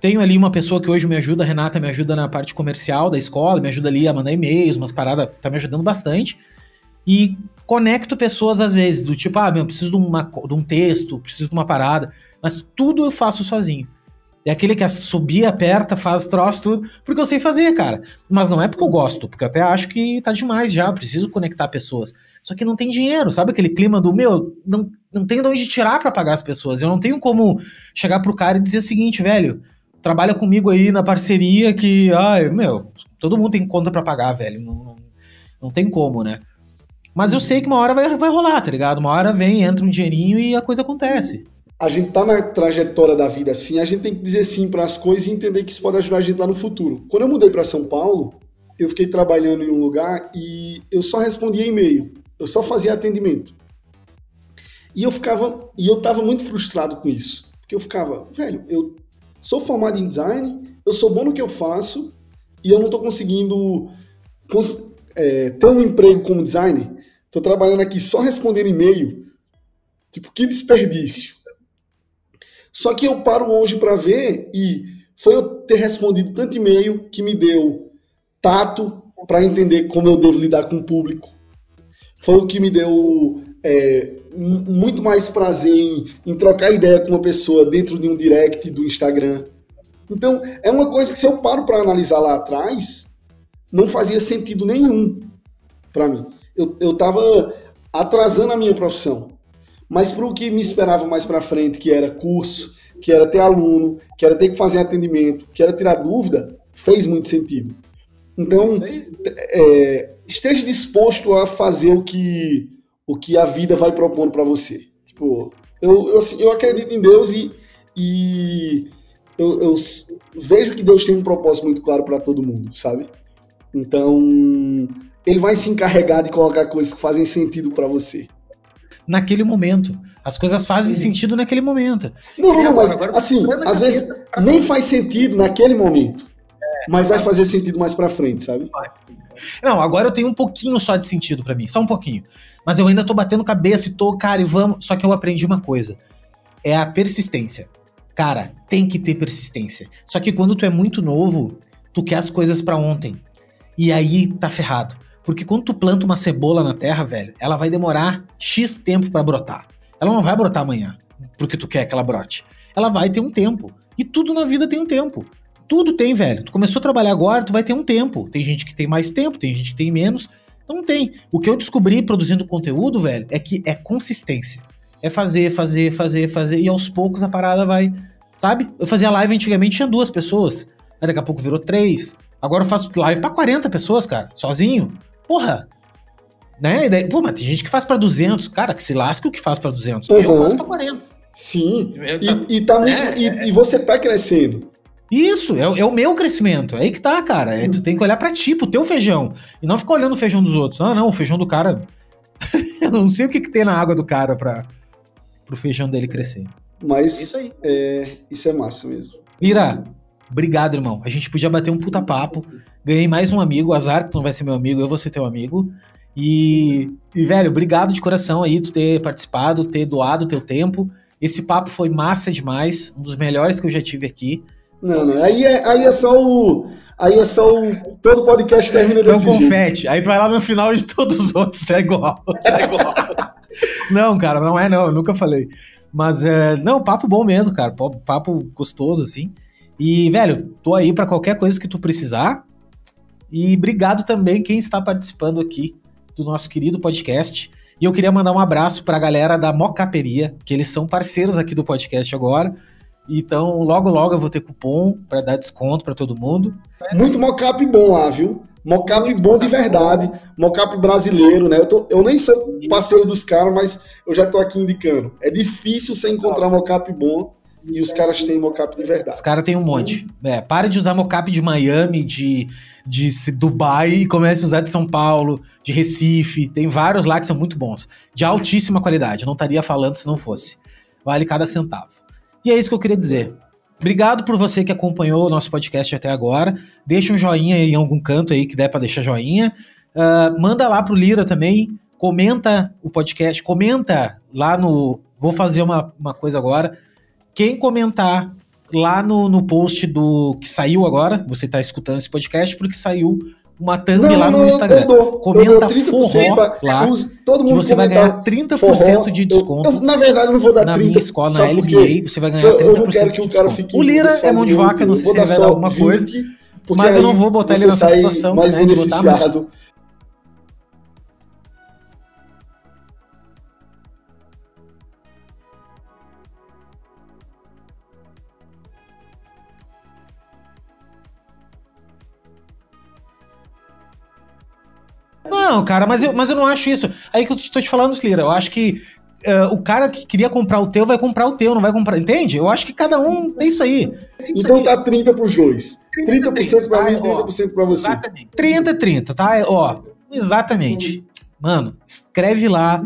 Tenho ali uma pessoa que hoje me ajuda, a Renata me ajuda na parte comercial da escola, me ajuda ali a mandar e-mails, umas paradas, tá me ajudando bastante. E conecto pessoas às vezes, do tipo, ah, meu, preciso de, uma, de um texto, preciso de uma parada, mas tudo eu faço sozinho. É aquele que subir, aperta, faz troço, tudo, porque eu sei fazer, cara. Mas não é porque eu gosto, porque eu até acho que tá demais já, preciso conectar pessoas. Só que não tem dinheiro, sabe aquele clima do meu, não, não tenho de onde tirar para pagar as pessoas. Eu não tenho como chegar pro cara e dizer o seguinte, velho, trabalha comigo aí na parceria que, ai, meu, todo mundo tem conta para pagar, velho. Não, não, não, tem como, né? Mas eu sei que uma hora vai, vai rolar, tá ligado? Uma hora vem, entra um dinheirinho e a coisa acontece a gente tá na trajetória da vida assim, a gente tem que dizer sim para as coisas e entender que isso pode ajudar a gente lá no futuro. Quando eu mudei para São Paulo, eu fiquei trabalhando em um lugar e eu só respondia e-mail, eu só fazia atendimento. E eu ficava, e eu tava muito frustrado com isso, porque eu ficava, velho, eu sou formado em design, eu sou bom no que eu faço e eu não tô conseguindo cons é, ter um emprego como designer. Tô trabalhando aqui só respondendo e-mail. Tipo, que desperdício. Só que eu paro hoje para ver e foi eu ter respondido tanto e-mail que me deu tato para entender como eu devo lidar com o público. Foi o que me deu é, muito mais prazer em, em, trocar ideia com uma pessoa dentro de um direct do Instagram. Então, é uma coisa que se eu paro para analisar lá atrás, não fazia sentido nenhum para mim. Eu, eu atrasando a minha profissão. Mas para o que me esperava mais para frente, que era curso, que era ter aluno, que era ter que fazer atendimento, que era tirar dúvida, fez muito sentido. Então, é, esteja disposto a fazer o que, o que a vida vai propondo para você. Tipo, eu, eu, assim, eu, acredito em Deus e, e eu, eu, vejo que Deus tem um propósito muito claro para todo mundo, sabe? Então, ele vai se encarregar de colocar coisas que fazem sentido para você naquele momento. As coisas fazem Sim. sentido naquele momento. Não, não, mas agora, assim, às vezes nem faz sentido naquele momento. É, mas vai fazer sentido mais pra frente, sabe? Não, agora eu tenho um pouquinho só de sentido para mim, só um pouquinho. Mas eu ainda tô batendo cabeça e tô, cara, e vamos. Só que eu aprendi uma coisa: é a persistência. Cara, tem que ter persistência. Só que quando tu é muito novo, tu quer as coisas para ontem. E aí tá ferrado. Porque quando tu planta uma cebola na terra, velho, ela vai demorar X tempo para brotar. Ela não vai brotar amanhã, porque tu quer que ela brote. Ela vai ter um tempo. E tudo na vida tem um tempo. Tudo tem, velho. Tu começou a trabalhar agora, tu vai ter um tempo. Tem gente que tem mais tempo, tem gente que tem menos. Não tem. O que eu descobri produzindo conteúdo, velho, é que é consistência. É fazer, fazer, fazer, fazer. E aos poucos a parada vai. Sabe? Eu fazia live antigamente, tinha duas pessoas. Aí daqui a pouco virou três. Agora eu faço live para 40 pessoas, cara, sozinho. Porra! Né? Daí, pô, mas tem gente que faz pra 200. Cara, que se lasca o que faz pra 200. Uhum. Eu faço pra 40. Sim. E, e, tá muito, é, e, é... e, você tá crescendo. Isso, é, é, o meu crescimento. É aí que tá, cara. É, tu tem que olhar pra ti, pro teu feijão. E não ficar olhando o feijão dos outros. Ah, não, o feijão do cara. eu não sei o que, que tem na água do cara pra, pro feijão dele crescer. Mas isso, aí. É, isso é massa mesmo. Lira, obrigado, irmão. A gente podia bater um puta papo. Ganhei mais um amigo, azar que não vai ser meu amigo, eu vou ser teu amigo. E, e, velho, obrigado de coração aí tu ter participado, ter doado teu tempo. Esse papo foi massa demais, um dos melhores que eu já tive aqui. Não, não, aí é, aí é só o, Aí é só o. Todo podcast termina São confete. jeito. Aí tu vai lá no final de todos os outros, tá igual. Tá igual. não, cara, não é não, eu nunca falei. Mas, é, não, papo bom mesmo, cara. Papo- Papo gostoso, assim. E, velho, tô aí pra qualquer coisa que tu precisar. E obrigado também quem está participando aqui do nosso querido podcast. E eu queria mandar um abraço pra galera da Mocaperia, que eles são parceiros aqui do podcast agora. Então, logo, logo eu vou ter cupom pra dar desconto pra todo mundo. Muito mocap bom lá, viu? Mocap bom de verdade. Mocap brasileiro, né? Eu, tô- eu nem sou parceiro dos caras, mas eu já tô aqui indicando. É difícil você encontrar mocap bom e os caras têm mocap de verdade. Os caras têm um monte. É, pare de usar mocap de Miami, de, de Dubai e comece a usar de São Paulo, de Recife. Tem vários lá que são muito bons. De altíssima qualidade. Não estaria falando se não fosse. Vale cada centavo. E é isso que eu queria dizer. Obrigado por você que acompanhou o nosso podcast até agora. Deixa um joinha em algum canto aí que der pra deixar joinha. Ah, manda lá pro Lira também. Comenta o podcast. Comenta lá no. Vou fazer uma, uma coisa agora. Quem comentar lá no, no post do que saiu agora, você tá escutando esse podcast, porque saiu uma thumb lá no Instagram. Eu dou, Comenta eu dou 30% forró pra- lá, todo Que mundo você vai ganhar 30% forró. de Eu- desconto. Eu, na verdade, eu não vou dar na 30%. minha escola, na LBA, você vai ganhar eu, 30% eu não quero que de o cara desconto. fique. O Lira é mão de vaca, não sei eu se ele vai dar só alguma coisa, mas eu não vou botar ele nessa situação, né, de botar, mas- Não, cara, mas eu, mas eu não acho isso. Aí que eu tô te falando, Lira, eu acho que eh, o cara que queria comprar o teu vai comprar o teu, não vai comprar. Entende? Eu acho que cada um é isso aí. Então tá 30 pros dois. 30% pra mim, Ai, ó. 30% pra você. Exatamente. 30, 30, tá? É, Ó, exatamente. Mano, escreve lá.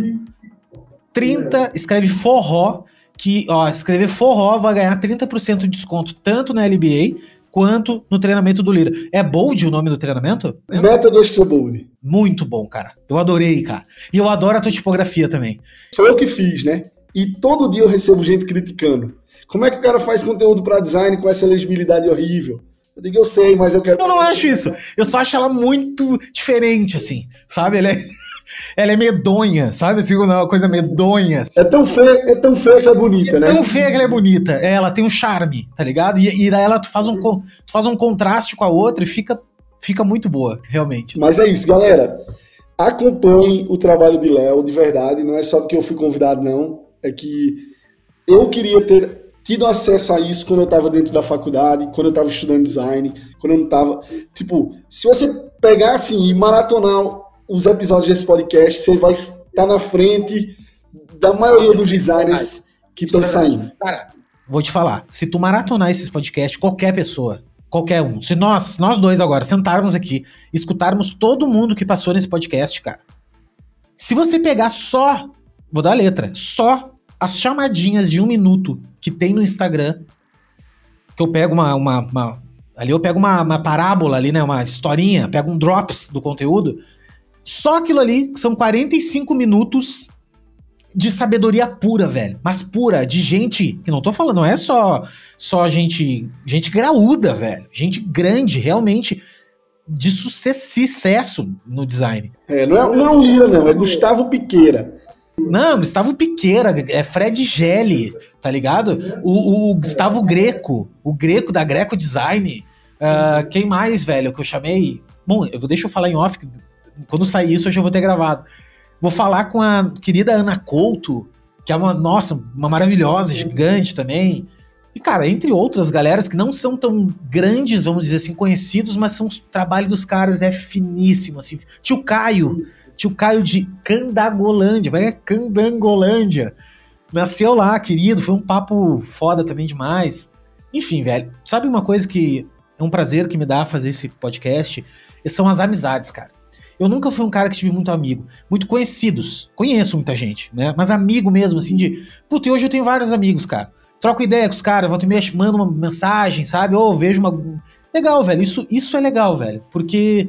30, escreve forró, que, ó, escrever forró vai ganhar 30% de desconto, tanto na LBA quanto no treinamento do Lira. É Bold o nome do treinamento? Meta do Extra Bold. Muito bom, cara. Eu adorei, cara. E eu adoro a tua tipografia também. Sou eu que fiz, né? E todo dia eu recebo gente criticando. Como é que o cara faz conteúdo pra design com essa legibilidade horrível? Eu digo, eu sei, mas eu quero. Eu não acho isso. Eu só acho ela muito diferente, assim. Sabe? Ela é, ela é medonha, sabe? Assim, uma coisa medonha. É tão feia, é tão feia que é bonita, né? Tão feia que ela é bonita. É, Ela tem um charme, tá ligado? E, e daí ela tu faz, um, tu faz um contraste com a outra e fica, fica muito boa, realmente. Mas é isso, galera. Acompanhem o trabalho de Léo, de verdade. Não é só porque eu fui convidado, não. É que eu queria ter tido acesso a isso quando eu estava dentro da faculdade, quando eu estava estudando design, quando eu não estava. Tipo, se você pegar assim e maratonar os episódios desse podcast, você vai estar na frente da maioria dos designers que estão saindo. Cara, vou te falar. Se tu maratonar esses podcasts, qualquer pessoa, qualquer um, se nós, nós dois agora, sentarmos aqui, escutarmos todo mundo que passou nesse podcast, cara. Se você pegar só, vou dar a letra, só as chamadinhas de um minuto que tem no Instagram, que eu pego uma. uma- uma- ali eu pego uma, uma parábola ali, né? Uma historinha, pego um drops do conteúdo. Só aquilo ali, que são 45 minutos de sabedoria pura, velho. Mas pura, de gente que não tô falando, não é só só gente, gente graúda, velho. Gente grande, realmente de sucesso, no design. É, não, é, não é um Lira, não, é Gustavo Piqueira. Não, Gustavo Piqueira, é Fred Gelli, tá ligado? O, o Gustavo Greco, o Greco da Greco Design. Ah, quem mais, velho, que eu chamei? Bom, eu vou, deixa eu falar em off, quando sair isso eu já vou ter gravado. Vou falar com a querida Ana Couto, que é uma, nossa, uma maravilhosa, gigante também. E, cara, entre outras galeras que não são tão grandes, vamos dizer assim, conhecidos, mas são, o trabalho dos caras é finíssimo, assim. Tio Caio, tio Caio de Candagolândia, vai é Candangolândia. Nasceu lá, querido, foi um papo foda também demais. Enfim, velho, sabe uma coisa que é um prazer que me dá fazer esse podcast? São as amizades, cara. Eu nunca fui um cara que tive muito amigo, muito conhecidos. Conheço muita gente, né? Mas amigo mesmo, assim, de. Puta, e hoje eu tenho vários amigos, cara. Troco ideia com os caras, volta e meia, mando uma mensagem, sabe? Ou vejo uma. Legal, velho. Isso, isso é legal, velho. Porque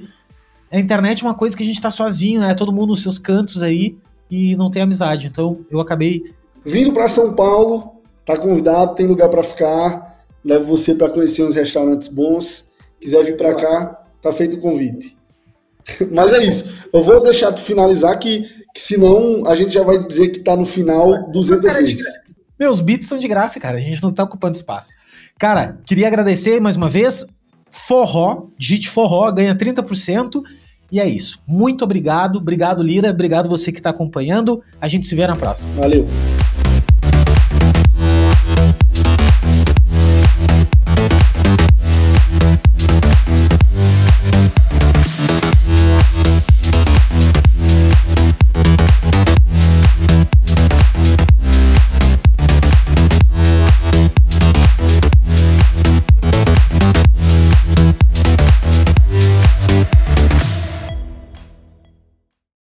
a internet é uma coisa que a gente tá sozinho, né? Todo mundo nos seus cantos aí e não tem amizade. Então eu acabei. Vindo para São Paulo, tá convidado, tem lugar para ficar. Levo você para conhecer uns restaurantes bons quiser vir para cá, tá feito o convite. Mas é isso. Eu vou deixar tu finalizar que, que senão a gente já vai dizer que tá no final 206. Meus beats são de graça, cara. A gente não tá ocupando espaço. Cara, queria agradecer mais uma vez. Forró, digite forró, ganha 30%. E é isso. Muito obrigado. Obrigado, Lira. Obrigado você que está acompanhando. A gente se vê na próxima. Valeu.